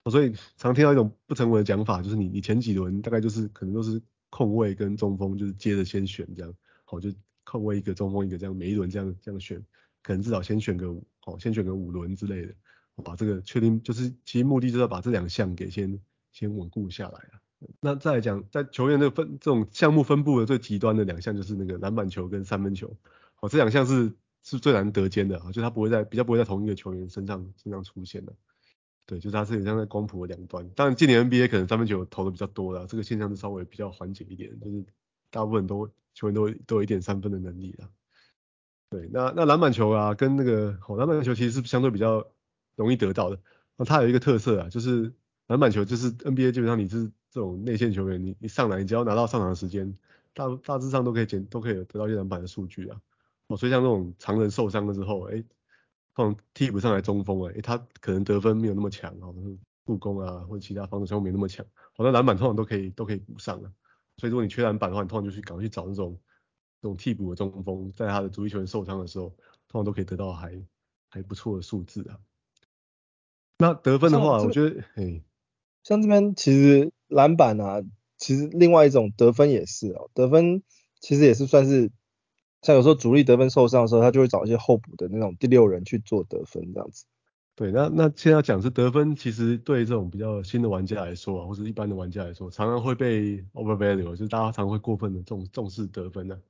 [SPEAKER 2] 啊。所以常听到一种不成文的讲法，就是你你前几轮大概就是可能都是控卫跟中锋，就是接着先选这样，好就控卫一个中锋一个这样，每一轮这样这样选，可能至少先选个五，好先选个五轮之类的，我把这个确定就是其实目的就是要把这两项给先先稳固下来啊。那再来讲在球员的分这种项目分布的最极端的两项就是那个篮板球跟三分球，好这两项是是最难得兼的啊，就他不会在比较不会在同一个球员身上身上出现的。对，就是它是很像在光谱的两端。当然，今年 NBA 可能三分球投的比较多了，这个现象是稍微比较缓解一点，就是大部分都球员都都有一点三分的能力了。对，那那篮板球啊，跟那个好篮板球其实是相对比较容易得到的。那它有一个特色啊，就是篮板球就是 NBA 基本上你是这种内线球员，你你上来你只要拿到上场的时间，大大致上都可以捡都可以得到一篮板的数据啊。哦，所以像这种常人受伤了之后，哎。放替补上来中锋哎、他可能得分没有那么强啊，助攻啊或者其他防守项目没那么强，好，那篮板通常都可以都可以补上了。所以如果你缺篮板的话，你通常就去赶快去找那种这种替补的中锋，在他的主力球员受伤的时候，通常都可以得到还还不错的数字啊。那得分的话，我觉得，哎，
[SPEAKER 1] 像这边其实篮板啊，其实另外一种得分也是哦，得分其实也是算是。像有时候主力得分受伤的时候，他就会找一些候补的那种第六人去做得分这样子。
[SPEAKER 2] 对，那那现在讲是得分，其实对这种比较新的玩家来说啊，或者一般的玩家来说，常常会被 overvalue，就是大家常会过分的重重视得分的、啊。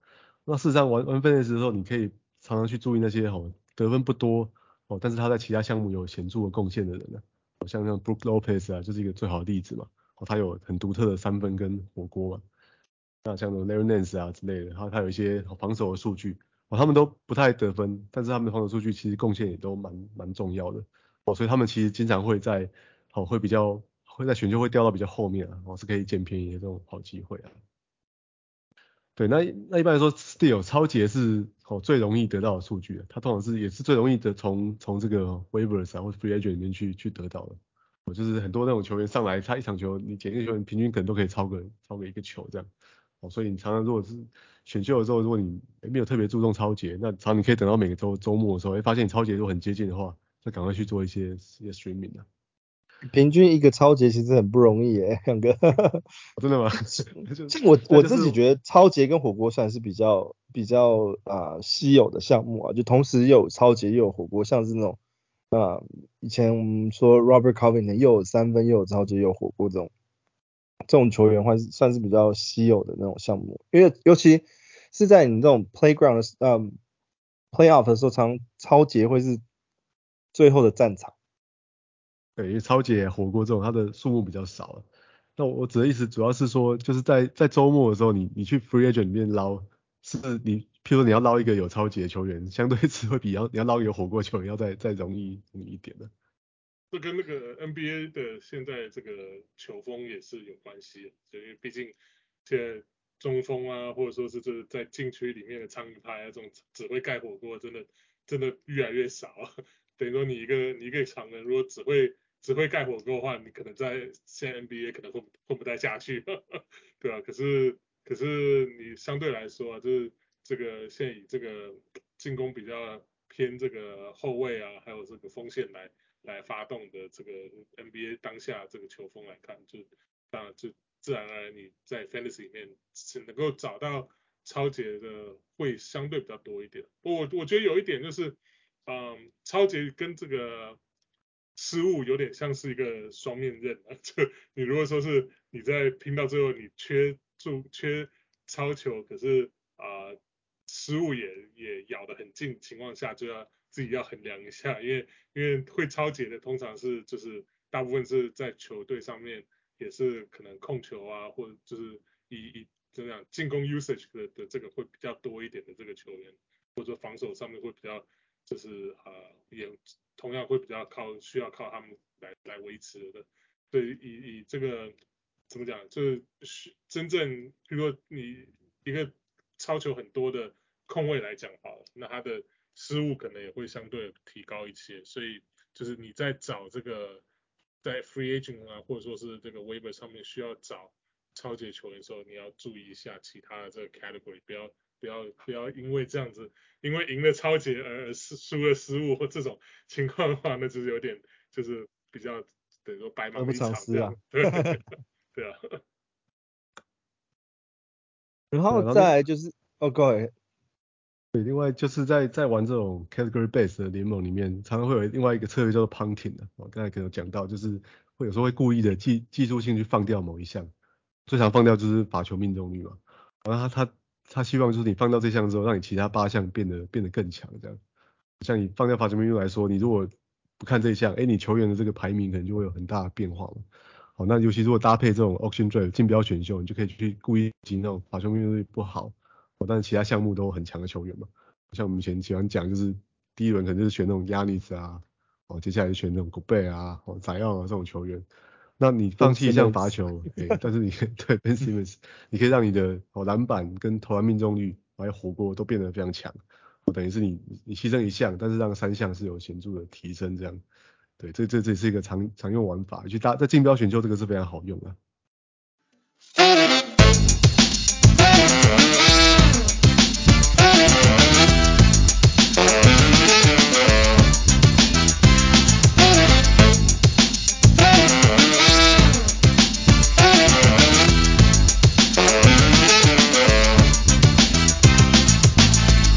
[SPEAKER 2] 那事实上玩玩分的时候，你可以常常去注意那些哦得分不多哦，但是他在其他项目有显著的贡献的人呢、啊，像像 Brook Lopez 啊，就是一个最好的例子嘛。哦，他有很独特的三分跟火锅嘛。那像那种 Larry Nance 啊之类的，他他有一些防守的数据，哦，他们都不太得分，但是他们的防守数据其实贡献也都蛮蛮重要的，哦，所以他们其实经常会在，哦，会比较会在选秀会掉到比较后面啊，哦，是可以捡便宜的这种好机会啊。对，那那一般来说，Steal 超节是哦最容易得到的数据，它通常是也是最容易的从从这个 Waivers 啊或者 Free Agent 里面去去得到的，哦，就是很多那种球员上来，他一场球你捡一个球员平均可能都可以超个超个一个球这样。哦所以你常常如果是选秀的时候，如果你没有特别注重超节，那常你可以等到每个周周末的时候，哎，发现你超节都很接近的话，就赶快去做一些一些 streaming 啊。
[SPEAKER 1] 平均一个超节其实很不容易耶，两个。
[SPEAKER 2] 真的吗？
[SPEAKER 1] 我我自己觉得超节跟火锅算是比较比较啊、呃、稀有的项目啊，就同时又有超节又有火锅，像是那种啊，以前我们说 Robert Covington 又有三分又有超节又有火锅这种这种球员，还是算是比较稀有的那种项目，因为尤其是在你这种 playground 呃、嗯、playoff 的时候，常抄截会是最后的战场。
[SPEAKER 2] 对，因为抄截火锅这种，它的数目比较少。那我指的意思主要是说，就是在在周末的时候你，你去 free agent 里面捞，是你，譬如说你要捞一个有抄截的球员，相对是会比要你要捞一个火锅球员要再再容易容易一点的。
[SPEAKER 3] 这跟那个 NBA 的现在这个球风也是有关系，因为毕竟现在中锋啊，或者说是这在禁区里面的长鱼拍啊，这种只会盖火锅，真的真的越来越少。等于说你一个你一个长人，如果只会只会盖火锅的话，你可能在现在 NBA 可能混混不太下去，对啊，可是可是你相对来说啊，就是这个现在以这个进攻比较偏这个后卫啊，还有这个锋线来来发动的这个 NBA 当下这个球风来看，就当然就自然而然你在 Fantasy 里面只能够找到超杰的会相对比较多一点。我我觉得有一点就是，嗯，抄截跟这个。失误有点像是一个双面刃啊，就你如果说是你在拼到最后你缺助缺超球，可是啊、失误也也咬得很近情况下，就要自己要衡量一下，因为因为会抄截的通常是就是大部分是在球队上面也是可能控球啊，或者就是以以怎么样进攻 usage 的的这个会比较多一点的这个球员，或者防守上面会比较就是啊、呃、也。同样会比较靠需要靠他们来来维持的，对，以以这个怎么讲，就是真正，如说你一个超球很多的控卫来讲好了，那他的失误可能也会相对提高一些，所以就是你在找这个在 free agent 啊，或者说是这个 waiver 上面需要找超级球员的时候，你要注意一下其他的这个 category，不要。不要不要因为这样子，因为赢了超级而失输了失误或这种情况的话，那就是有点就是比较等于说白忙一场这样。啊、对对啊。
[SPEAKER 1] 然后再来就是哦，各位。
[SPEAKER 2] 对，另外就是在在玩这种 category base 的联盟里面，常常会有另外一个策略叫做 punting 的。我刚才可能讲到，就是会有时候会故意的技技术性去放掉某一项，最常放掉就是罚球命中率嘛。然后他他。他希望就是你放掉这项之后，让你其他八项变得变得更强，这样。像你放掉罚球命中率来说，你如果不看这一项，哎，你球员的这个排名可能就会有很大的变化嘛。好，那尤其如果搭配这种 auction draft 竞标选秀，你就可以去故意进那种罚球命中率不好，但是其他项目都很强的球员嘛。像我们以前喜欢讲，就是第一轮可能就是选那种亚尼斯啊，哦，接下来就选那种古贝啊、哦，宰奥啊这种球员。那你放弃一项罚球，对，但是你 对 Ben Simmons，你可以让你的哦篮板跟投篮命中率还有火锅都变得非常强，哦，等于是你你牺牲一项，但是让三项是有显著的提升这样，对，这这这是一个常常用玩法，去搭在竞标选秀这个是非常好用的。